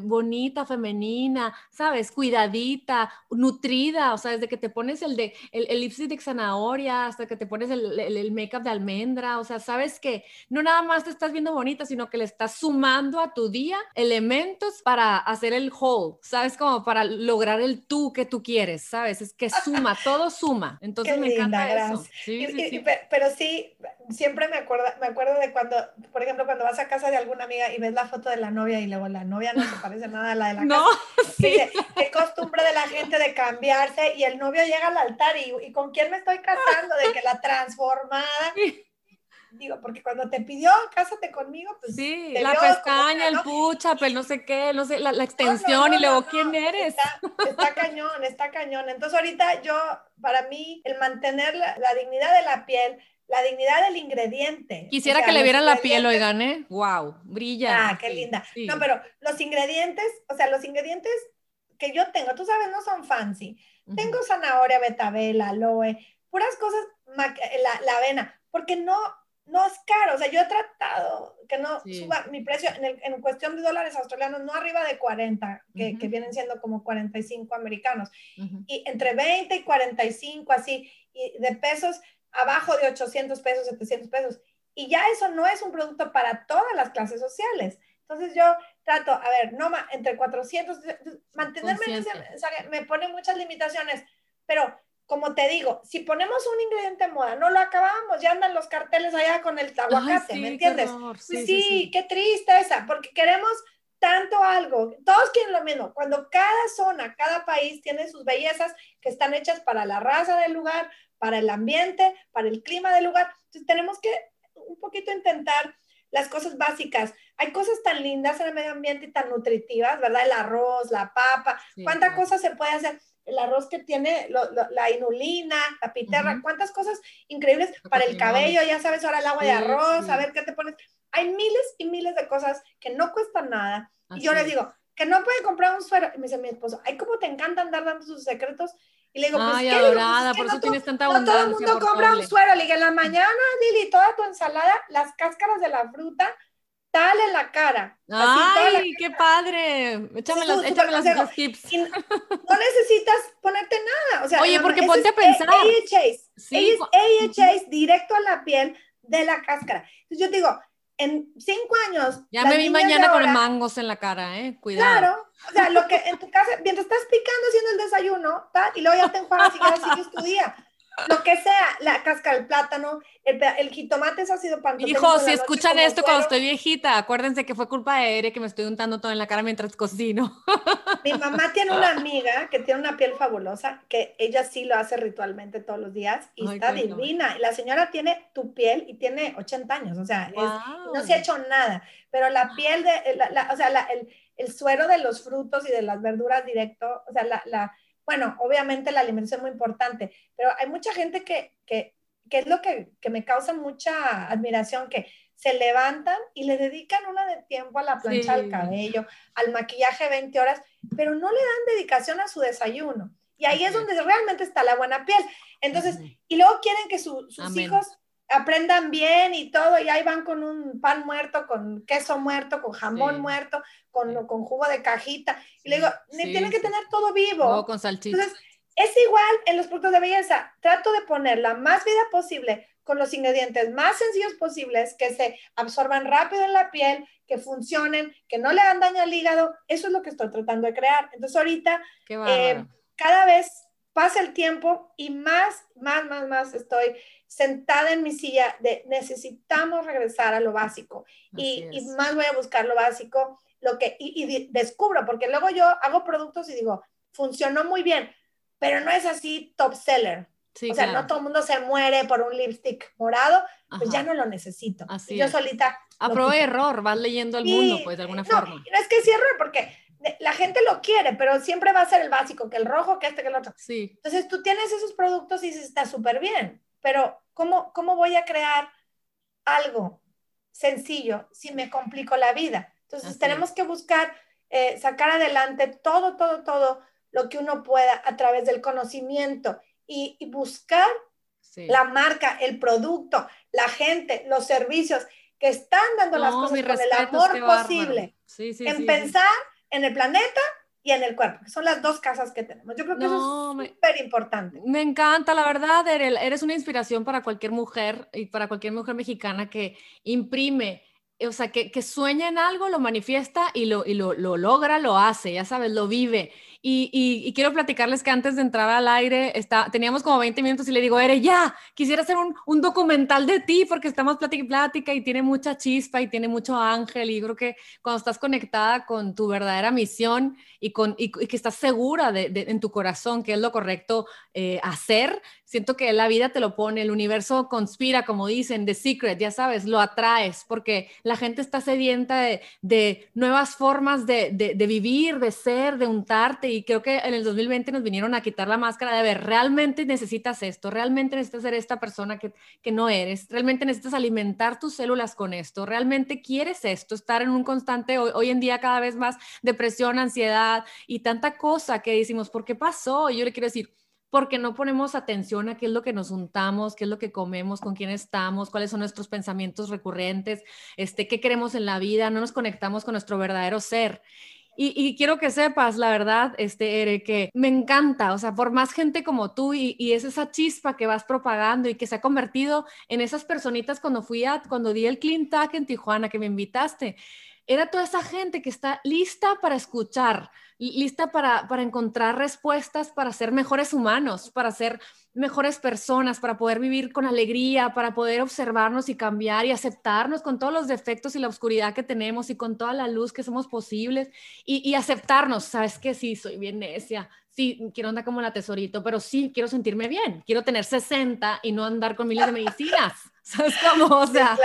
bonita, femenina, ¿sabes? Cuidadita, nutrida, o sea, desde que te pones el de el, el lipstick de zanahoria hasta que te pones el, el, el make-up de almendra, o sea, sabes que no nada más te estás viendo bonita, sino que le estás sumando a tu día elementos para hacer el whole, ¿sabes? Como para lograr el tú que tú quieres, ¿sabes? Es que suma, todo suma. Entonces me encanta eso. Sí, sí, sí. Pero sí, siempre me acuerdo, me acuerdo de cuando por ejemplo, cuando vas a casa de alguna amiga y ves la foto de la novia y luego la novia no se parece nada a la de la no, casa. Sí. qué costumbre de la gente de cambiarse y el novio llega al altar y, y con quién me estoy casando, de que la transformada. Digo, porque cuando te pidió cásate conmigo, pues. Sí, la pestaña, el pucha, el no sé qué, no sé, la, la extensión y luego, ¿quién eres? Está, está, cañón, está cañón. Entonces, ahorita yo, para mí, el mantener la, la dignidad de la piel, la dignidad del ingrediente. Quisiera que le vieran la piel, oigan, ¿eh? ¡Wow! Brilla. Ah, qué linda. No, pero los ingredientes, o sea, los ingredientes que yo tengo, tú sabes, no son fancy. Tengo zanahoria, betabel, aloe, puras cosas, la, la, avena, porque no, no es caro. O sea, yo he tratado que no suba mi precio en, en, cuestión de dólares australianos, no arriba de 40, que, que vienen siendo como 45 americanos, y entre 20 y 45, así, y de pesos abajo de 800 pesos, 700 pesos. Y ya eso no es un producto para todas las clases sociales. Entonces yo trato, a ver, no entre 400, mantenerme en ese, me pone muchas limitaciones, pero como te digo, si ponemos un ingrediente en moda, no lo acabamos, ya andan los carteles allá con el aguacate, ¿me entiendes? Pues sí, sí, qué triste esa, porque queremos tanto algo, todos quieren lo mismo, cuando cada zona, cada país tiene sus bellezas que están hechas para la raza del lugar, para el ambiente, para el clima del lugar. Entonces tenemos que un poquito intentar las cosas básicas. Hay cosas tan lindas en el medio ambiente y tan nutritivas, ¿verdad? El arroz, la papa, cuántas cosas se puede hacer. El arroz que tiene la inulina, la piterra, cuántas cosas increíbles para el cabello, ya sabes, ahora el agua de arroz, a ver qué te pones. Hay miles y miles de cosas que no cuestan nada. y yo les digo, que no pueden comprar un suero. Y me dice mi esposo, ay, cómo te encanta andar dando sus secretos. Y le digo, pues, Ay, ¿qué? adorada, pues, por eso no tienes tanta abundancia. No todo el mundo compra un suero. Le dije, en la mañana, Lili, toda tu ensalada, las cáscaras de la fruta, tal en la cara. ¡Ay, qué padre! Échame, las, échame las, tips. no necesitas ponerte nada. O sea, Oye, porque ponte a pensar. AHAs, sí. AHAs directo a la piel de la cáscara. Entonces yo digo, en cinco años. Ya me vi mañana con mangos en la cara, ¿eh? Cuidado. Claro, o sea, lo que en tu casa, mientras estás picando haciendo el desayuno, ¿tá? y luego ya te enjuagas y ya sigues tu día lo que sea, la cáscara del plátano, el, el jitomate ha sido pantoténico. Hijo, si escuchan esto cuando estoy viejita, acuérdense que fue culpa de Ere que me estoy untando todo en la cara mientras cocino. Mi mamá tiene una amiga que tiene una piel fabulosa, que ella sí lo hace ritualmente todos los días y está divina. Y la señora tiene tu piel y tiene 80 años, o sea, no se ha hecho nada, pero la piel de, la, o sea, la, el, el, suero de los frutos y de las verduras directo, o sea, la, la bueno, obviamente la alimentación es muy importante, pero hay mucha gente que, que, que es lo que, que, me causa mucha admiración, que se levantan y le dedican una de tiempo a la plancha del cabello, al maquillaje 20 horas, pero no le dan dedicación a su desayuno. Y ahí es donde realmente está la buena piel. Entonces, y luego quieren que sus hijos aprendan bien y todo, y ahí van con un pan muerto, con queso muerto, con jamón muerto, con, con, jugo de cajita. Y le digo, tienen que tener todo vivo. O con salchicha. Entonces, es igual en los productos de belleza. Trato de poner la más vida posible con los ingredientes más sencillos posibles, que se absorban rápido en la piel, que funcionen, que no le hagan daño al hígado. Eso es lo que estoy tratando de crear. Entonces ahorita, eh, cada vez pasa el tiempo y más, más, más, más estoy sentada en mi silla de necesitamos regresar a lo básico y, más voy a buscar lo básico, lo que, y, descubro, porque luego yo hago productos y digo, funcionó muy bien, pero no es así top seller. o sea, no todo el mundo se muere por un lipstick morado, pues ya no lo necesito. Así yo solita. A prueba error, vas leyendo el mundo, pues de alguna forma. No es que sí error, porque la gente lo quiere, pero siempre va a ser el básico, que el rojo, que este, que el otro. Sí. Entonces tú tienes esos productos y dices, está súper bien, pero ¿cómo, ¿cómo voy a crear algo sencillo si me complico la vida? Entonces tenemos que buscar eh, sacar adelante todo, todo, todo lo que uno pueda a través del conocimiento y, buscar la marca, el producto, la gente, los servicios que están dando las cosas con el amor posible. en pensar en el planeta y en el cuerpo, que son las dos casas que tenemos. Yo creo que eso es súper importante. Me encanta, la verdad, eres una inspiración para cualquier mujer y para cualquier mujer mexicana que imprime, o sea, que, que sueña en algo, lo manifiesta y, lo, y lo, lo logra, lo hace, ya sabes, lo vive. Y, quiero platicarles que antes de entrar al aire está, teníamos como 20 minutos y le digo, Ere, ya, quisiera hacer un, documental de ti porque estamos plática y plática y tiene mucha chispa y tiene mucho ángel y creo que cuando estás conectada con tu verdadera misión y, con, y, que estás segura de, en tu corazón que es lo correcto eh, hacer, siento que la vida te lo pone, el universo conspira, como dicen, The Secret, ya sabes, lo atraes porque la gente está sedienta de, de nuevas formas de, de vivir, de ser, de untarte y creo que en el 2020 nos vinieron a quitar la máscara de ver, realmente necesitas esto, realmente necesitas ser esta persona que, que no eres, realmente necesitas alimentar tus células con esto, realmente quieres esto, estar en un constante, hoy, hoy en día cada vez más depresión, ansiedad y tanta cosa que decimos, ¿por qué pasó? Y yo le quiero decir, porque no ponemos atención a qué es lo que nos untamos, qué es lo que comemos, con quién estamos, cuáles son nuestros pensamientos recurrentes, este, qué queremos en la vida, no nos conectamos con nuestro verdadero ser. Y, quiero que sepas, la verdad, este, que me encanta, o sea, por más gente como tú y, y, es esa chispa que vas propagando y que se ha convertido en esas personitas cuando fui a, cuando di el Clean Tag en Tijuana, que me invitaste, era toda esa gente que está lista para escuchar, lista para, para encontrar respuestas, para ser mejores humanos, para ser mejores personas, para poder vivir con alegría, para poder observarnos y cambiar y aceptarnos con todos los defectos y la oscuridad que tenemos y con toda la luz que somos posibles y, aceptarnos, sabes que sí, soy bien necia, sí, quiero andar como la tesorito, pero sí, quiero sentirme bien, quiero tener 60 y no andar con miles de medicinas, ¿sabes cómo? O sea,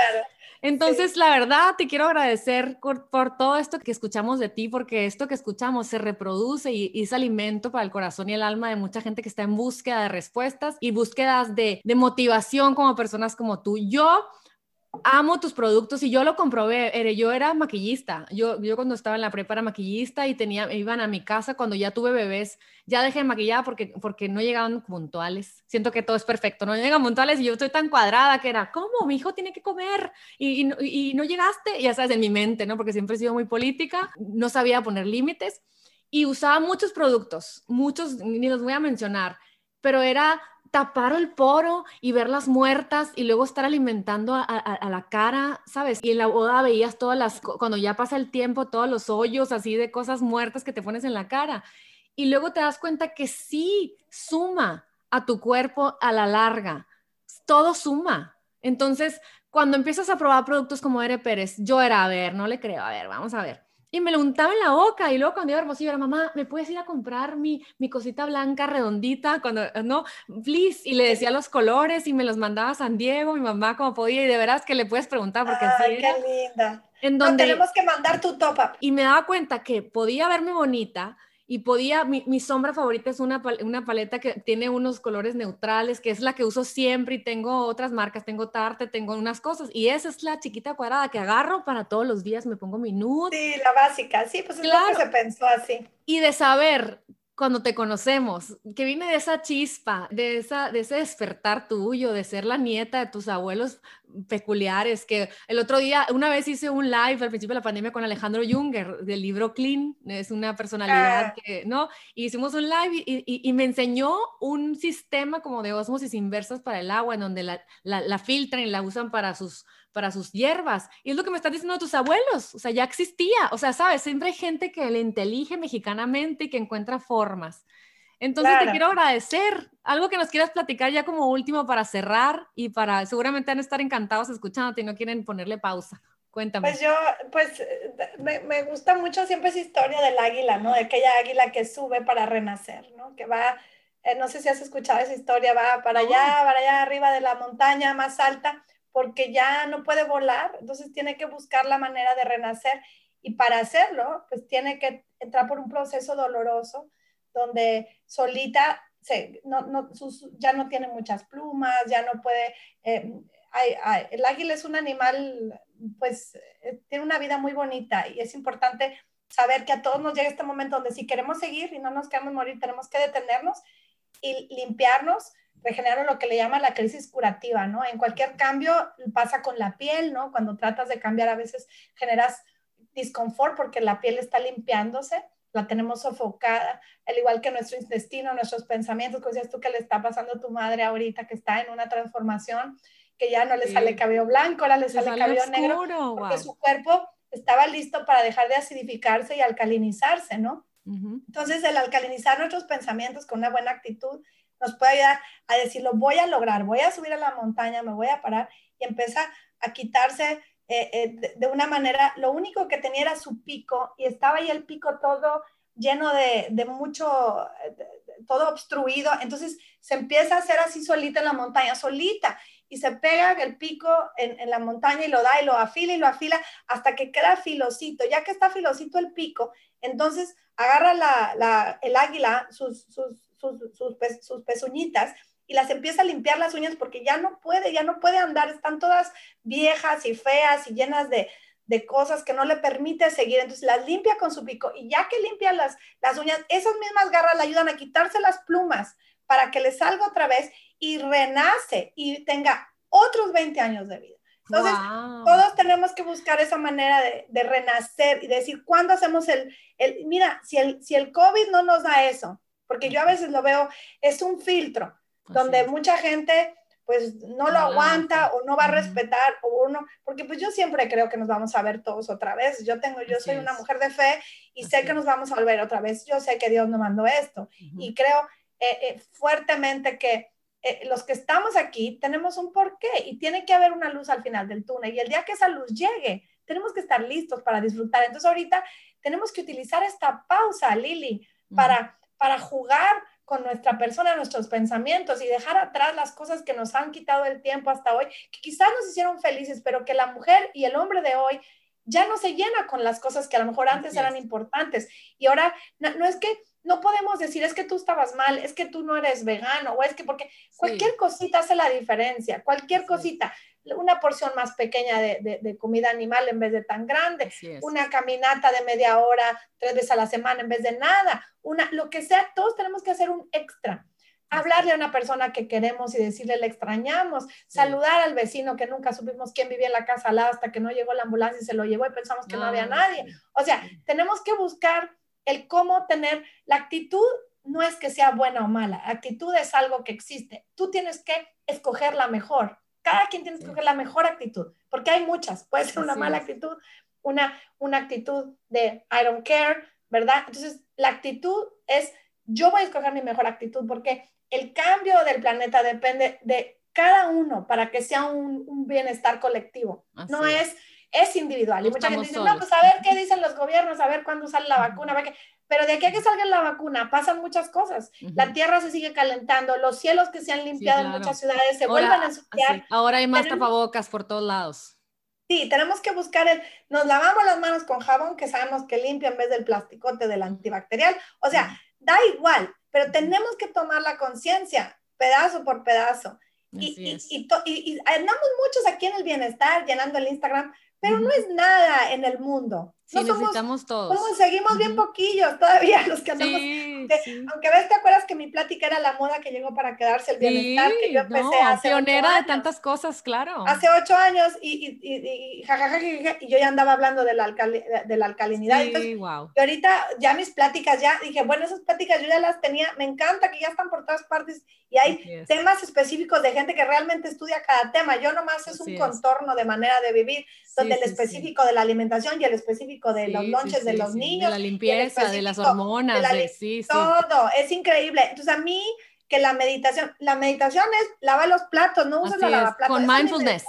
entonces, la verdad, te quiero agradecer por, todo esto que escuchamos de ti, porque esto que escuchamos se reproduce y, y, es alimento para el corazón y el alma de mucha gente que está en búsqueda de respuestas y búsquedas de, de motivación como personas como tú. Yo amo tus productos y yo lo comprobé. Yo era maquillista. Yo, yo cuando estaba en la prepa era maquillista y tenía, iban a mi casa cuando ya tuve bebés. Ya dejé de maquillar porque, porque no llegaban puntuales. Siento que todo es perfecto. No llegan puntuales y yo estoy tan cuadrada que era, ¿cómo? Mi hijo tiene que comer y, y, y no llegaste. Ya sabes, en mi mente, ¿no? Porque siempre he sido muy política. No sabía poner límites y usaba muchos productos, muchos, ni los voy a mencionar, pero era tapar el poro y verlas muertas y luego estar alimentando a, la cara, ¿sabes? Y en la boda veías todas las, cuando ya pasa el tiempo, todos los hoyos así de cosas muertas que te pones en la cara. Y luego te das cuenta que sí suma a tu cuerpo a la larga. Todo suma. Entonces, cuando empiezas a probar productos como Ere Pérez, yo era, a ver, no le creo, a ver, vamos a ver y me lo untaba en la boca y luego cuando iba a Hermosillo era, mamá, ¿me puedes ir a comprar mi, mi cosita blanca redondita? Cuando, no, please, y le decía los colores y me los mandaba a San Diego, mi mamá como podía y de veras que le puedes preguntar porque Ay, qué linda. En donde, tenemos que mandar tu top up. Y me daba cuenta que podía verme bonita, y podía, mi, mi, sombra favorita es una, una paleta que tiene unos colores neutrales, que es la que uso siempre y tengo otras marcas, tengo Tarte, tengo unas cosas y esa es la chiquita cuadrada que agarro para todos los días, me pongo mi nude. Sí, la básica, sí, pues es lo que se pensó así. Y de saber cuando te conocemos, que viene de esa chispa, de, esa, de ese despertar tuyo, de ser la nieta de tus abuelos peculiares, que el otro día, una vez hice un live al principio de la pandemia con Alejandro Junger del libro Clean, es una personalidad ah. que, ¿no? hicimos un live y, me enseñó un sistema como de osmosis inversas para el agua, en donde la, la, la filtran y la usan para sus para sus hierbas. Y es lo que me están diciendo tus abuelos. O sea, ya existía. O sea, sabes, siempre hay gente que le intelige mexicanamente y que encuentra formas. Entonces te quiero agradecer. Algo que nos quieras platicar ya como último para cerrar y para, seguramente van a estar encantados escuchándote y no quieren ponerle pausa. Cuéntame. Pues yo, pues me, me, gusta mucho siempre esa historia del águila, ¿no? De aquella águila que sube para renacer, ¿no? Que va, eh, no sé si has escuchado esa historia, va para allá, para allá arriba de la montaña más alta porque ya no puede volar, entonces tiene que buscar la manera de renacer. Y para hacerlo, pues tiene que entrar por un proceso doloroso donde solita se, no, ya no tiene muchas plumas, ya no puede... Eh, el águila es un animal, pues eh, tiene una vida muy bonita y es importante saber que a todos nos llega este momento donde si queremos seguir y no nos queremos morir, tenemos que detenernos y limpiarnos regenerar lo que le llama la crisis curativa, ¿no? En cualquier cambio pasa con la piel, ¿no? Cuando tratas de cambiar a veces generas disconfort porque la piel está limpiándose, la tenemos sofocada, al igual que nuestro intestino, nuestros pensamientos, como decías tú que le está pasando a tu madre ahorita que está en una transformación, que ya no le sale cabello blanco, ahora le sale, cabello negro, porque su cuerpo estaba listo para dejar de acidificarse y alcalinizarse, ¿no? Entonces, el alcalinizar nuestros pensamientos con una buena actitud nos puede ayudar a decir, lo voy a lograr, voy a subir a la montaña, me voy a parar y empieza a quitarse eh, eh, de, una manera, lo único que tenía era su pico y estaba ahí el pico todo lleno de, mucho, todo obstruido, entonces se empieza a hacer así solita en la montaña, solita, y se pega el pico en, en, la montaña y lo da y lo afila y lo afila hasta que queda filosito, ya que está filosito el pico, entonces agarra la, la, el águila, sus, sus sus, sus, pezuñitas y las empieza a limpiar las uñas porque ya no puede, ya no puede andar, están todas viejas y feas y llenas de, de cosas que no le permite seguir. Entonces las limpia con su pico y ya que limpia las, las uñas, esas mismas garras le ayudan a quitarse las plumas para que le salga otra vez y renace y tenga otros 20 años de vida. Entonces, todos tenemos que buscar esa manera de, de, renacer y decir, ¿cuándo hacemos el, el, mira, si el, si el COVID no nos da eso, porque yo a veces lo veo, es un filtro donde mucha gente pues no lo aguanta. o no va a respetar o uno, porque pues yo siempre creo que nos vamos a ver todos otra vez. Yo tengo, yo soy una mujer de fe y sé que nos vamos a volver otra vez. Yo sé que Dios nos mandó esto y creo eh, eh, fuertemente que eh, los que estamos aquí tenemos un porqué y tiene que haber una luz al final del túnel y el día que esa luz llegue, tenemos que estar listos para disfrutar. Entonces ahorita tenemos que utilizar esta pausa, Lili, para para jugar con nuestra persona, nuestros pensamientos y dejar atrás las cosas que nos han quitado el tiempo hasta hoy, que quizás nos hicieron felices, pero que la mujer y el hombre de hoy ya no se llena con las cosas que a lo mejor antes eran importantes. Y ahora no, es que no podemos decir es que tú estabas mal, es que tú no eres vegano o es que porque cualquier cosita hace la diferencia, cualquier cosita una porción más pequeña de, comida animal en vez de tan grande, una caminata de media hora, tres veces a la semana en vez de nada, una, lo que sea, todos tenemos que hacer un extra. Hablarle a una persona que queremos y decirle le extrañamos, saludar al vecino que nunca supimos quién vivía en la casa al lado hasta que no llegó la ambulancia y se lo llevó y pensamos que no había nadie. O sea, tenemos que buscar el cómo tener la actitud no es que sea buena o mala, actitud es algo que existe. Tú tienes que escoger la mejor cada quien tiene que escoger la mejor actitud, porque hay muchas. Puede ser una mala actitud, una, una actitud de I don't care, ¿verdad? Entonces, la actitud es, yo voy a escoger mi mejor actitud, porque el cambio del planeta depende de cada uno para que sea un, bienestar colectivo. no es, es individual. y mucha gente dice, no, pues a ver qué dicen los gobiernos, a ver cuándo sale la vacuna, a pero de aquí a que salga la vacuna pasan muchas cosas. La tierra se sigue calentando, los cielos que se han limpiado en muchas ciudades se vuelven a ensuciar. Ahora hay más tapabocas por todos lados. Sí, tenemos que buscar el, nos lavamos las manos con jabón que sabemos que limpia en vez del plasticote del antibacterial. O sea, da igual, pero tenemos que tomar la conciencia pedazo por pedazo. Y, y, y, y, andamos muchos aquí en el bienestar, llenando el Instagram, pero no es nada en el mundo. Sí, necesitamos todos. Seguimos bien poquillos todavía los que andamos. Aunque ves, te acuerdas que mi plática era la moda que llegó para quedarse el bienestar, que yo empecé a hacer. Pionera de tantas cosas, claro. Hace ocho años y, y, y, y yo ya andaba hablando de la, de la alcalinidad. Wow. Y ahorita ya mis pláticas, ya dije, bueno, esas pláticas yo ya las tenía, me encanta que ya están por todas partes y hay temas específicos de gente que realmente estudia cada tema. Yo nomás es un contorno de manera de vivir, donde el específico de la alimentación y el específico de los lonches de los niños. De la limpieza, de las hormonas, de todo, es increíble. Entonces a mí que la meditación, la meditación es lavar los platos, no uses la lavaplatos. Con mindfulness.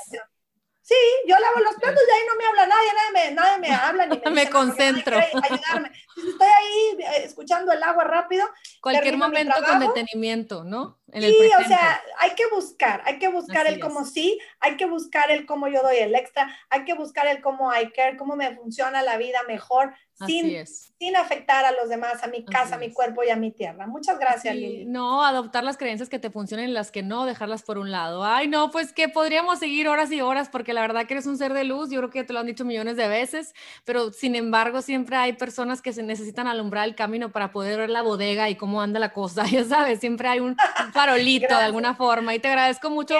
Sí, yo lavo los platos y ahí no me habla nadie, nadie me, nadie me habla ni me, me concentro. Ayudarme. Estoy ahí eh, escuchando el agua rápido. Cualquier momento con detenimiento, ¿no? Sí, o sea, hay que buscar, hay que buscar el cómo sí, hay que buscar el cómo yo doy el extra, hay que buscar el cómo I care, cómo me funciona la vida mejor, sin, sin afectar a los demás, a mi casa, a mi cuerpo y a mi tierra. Muchas gracias, Lili. No, adoptar las creencias que te funcionen y las que no, dejarlas por un lado. Ay, no, pues que podríamos seguir horas y horas porque la verdad que eres un ser de luz, yo creo que te lo han dicho millones de veces, pero sin embargo siempre hay personas que se necesitan alumbrar el camino para poder ver la bodega y cómo anda la cosa, ya sabes, siempre hay un, farolito de alguna forma y te agradezco mucho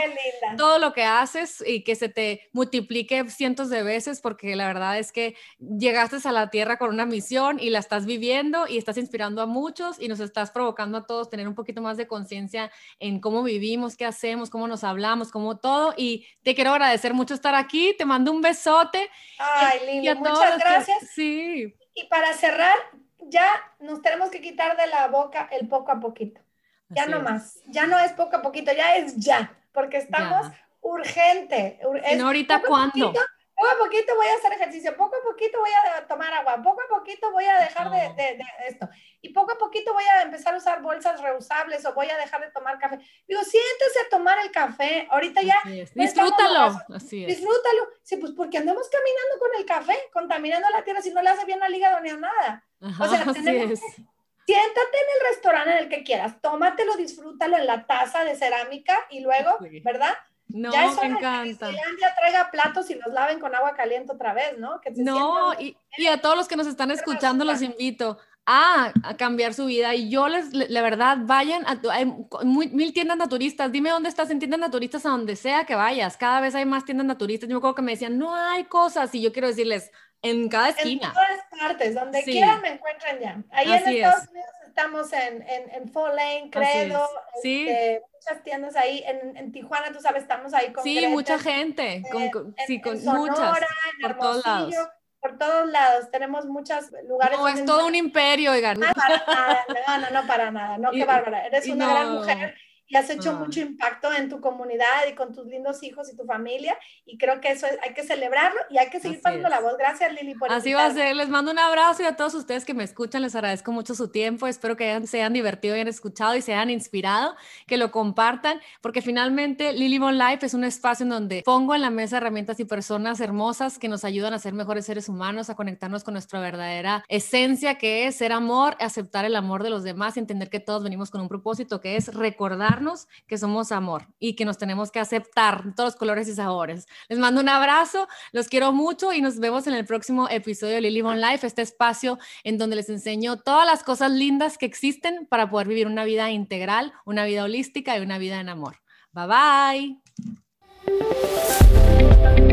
todo lo que haces y que se te multiplique cientos de veces porque la verdad es que llegaste a la tierra con una misión y la estás viviendo y estás inspirando a muchos y nos estás provocando a todos tener un poquito más de conciencia en cómo vivimos, qué hacemos, cómo nos hablamos, cómo todo. Y te quiero agradecer mucho estar aquí, te mando un besote. Ay, Lili, muchas gracias. sí. Y para cerrar, ya nos tenemos que quitar de la boca el poco a poquito. Ya no más, ya no es poco a poquito, ya es ya, porque estamos urgente. no, ahorita cuándo. Poco a poquito voy a hacer ejercicio, poco a poquito voy a tomar agua, poco a poquito voy a dejar de, de, esto y poco a poquito voy a empezar a usar bolsas reusables o voy a dejar de tomar café. Digo, siéntese a tomar el café, ahorita ya. Disfrútalo. Así es. Disfrútalo. Sí, pues porque andamos caminando con el café, contaminando la tierra, si no le hace bien al hígado ni a nada. o sea, tenemos siéntate en el restaurante en el que quieras, tómatelo, disfrútalo en la taza de cerámica y luego, ¿verdad? No, ya me encanta. Que ya traiga platos y los laven con agua caliente otra vez, ¿no? no, y, y, a todos los que nos están escuchando los invito a, a cambiar su vida. Y yo les, la verdad, vayan a hay mil tiendas naturistas. Dime dónde estás en tiendas naturistas, a donde sea que vayas. Cada vez hay más tiendas naturistas. Yo me acuerdo que me decían, no hay cosas. Y yo quiero decirles, en cada esquina. En todas partes, donde quieran me encuentran ya. Ahí en Estados Unidos estamos en, en, en Full Lane, Credo, sí. Este, muchas tiendas ahí, en, en, Tijuana, tú sabes, estamos ahí con Sí, mucha gente, con, sí, con muchas, por todos lados. Por todos lados, tenemos muchos lugares. No, es todo un imperio, oigan. No, para nada, no, no, no, para nada, no, qué bárbara, eres una gran mujer y has hecho ah. mucho impacto en tu comunidad y con tus lindos hijos y tu familia. Y creo que eso hay que celebrarlo y hay que seguir pasando la voz. Gracias, Lili, por Así va a ser. Les mando un abrazo y a todos ustedes que me escuchan, les agradezco mucho su tiempo. Espero que se hayan divertido hayan escuchado y se hayan inspirado, que lo compartan, porque finalmente Lily Bon Life es un espacio en donde pongo en la mesa herramientas y personas hermosas que nos ayudan a ser mejores seres humanos, a conectarnos con nuestra verdadera esencia, que es ser amor, aceptar el amor de los demás y entender que todos venimos con un propósito, que es recordar que somos amor y que nos tenemos que aceptar todos los colores y sabores. Les mando un abrazo, los quiero mucho y nos vemos en el próximo episodio de Lily Bon Life, este espacio en donde les enseño todas las cosas lindas que existen para poder vivir una vida integral, una vida holística y una vida en amor. Bye bye.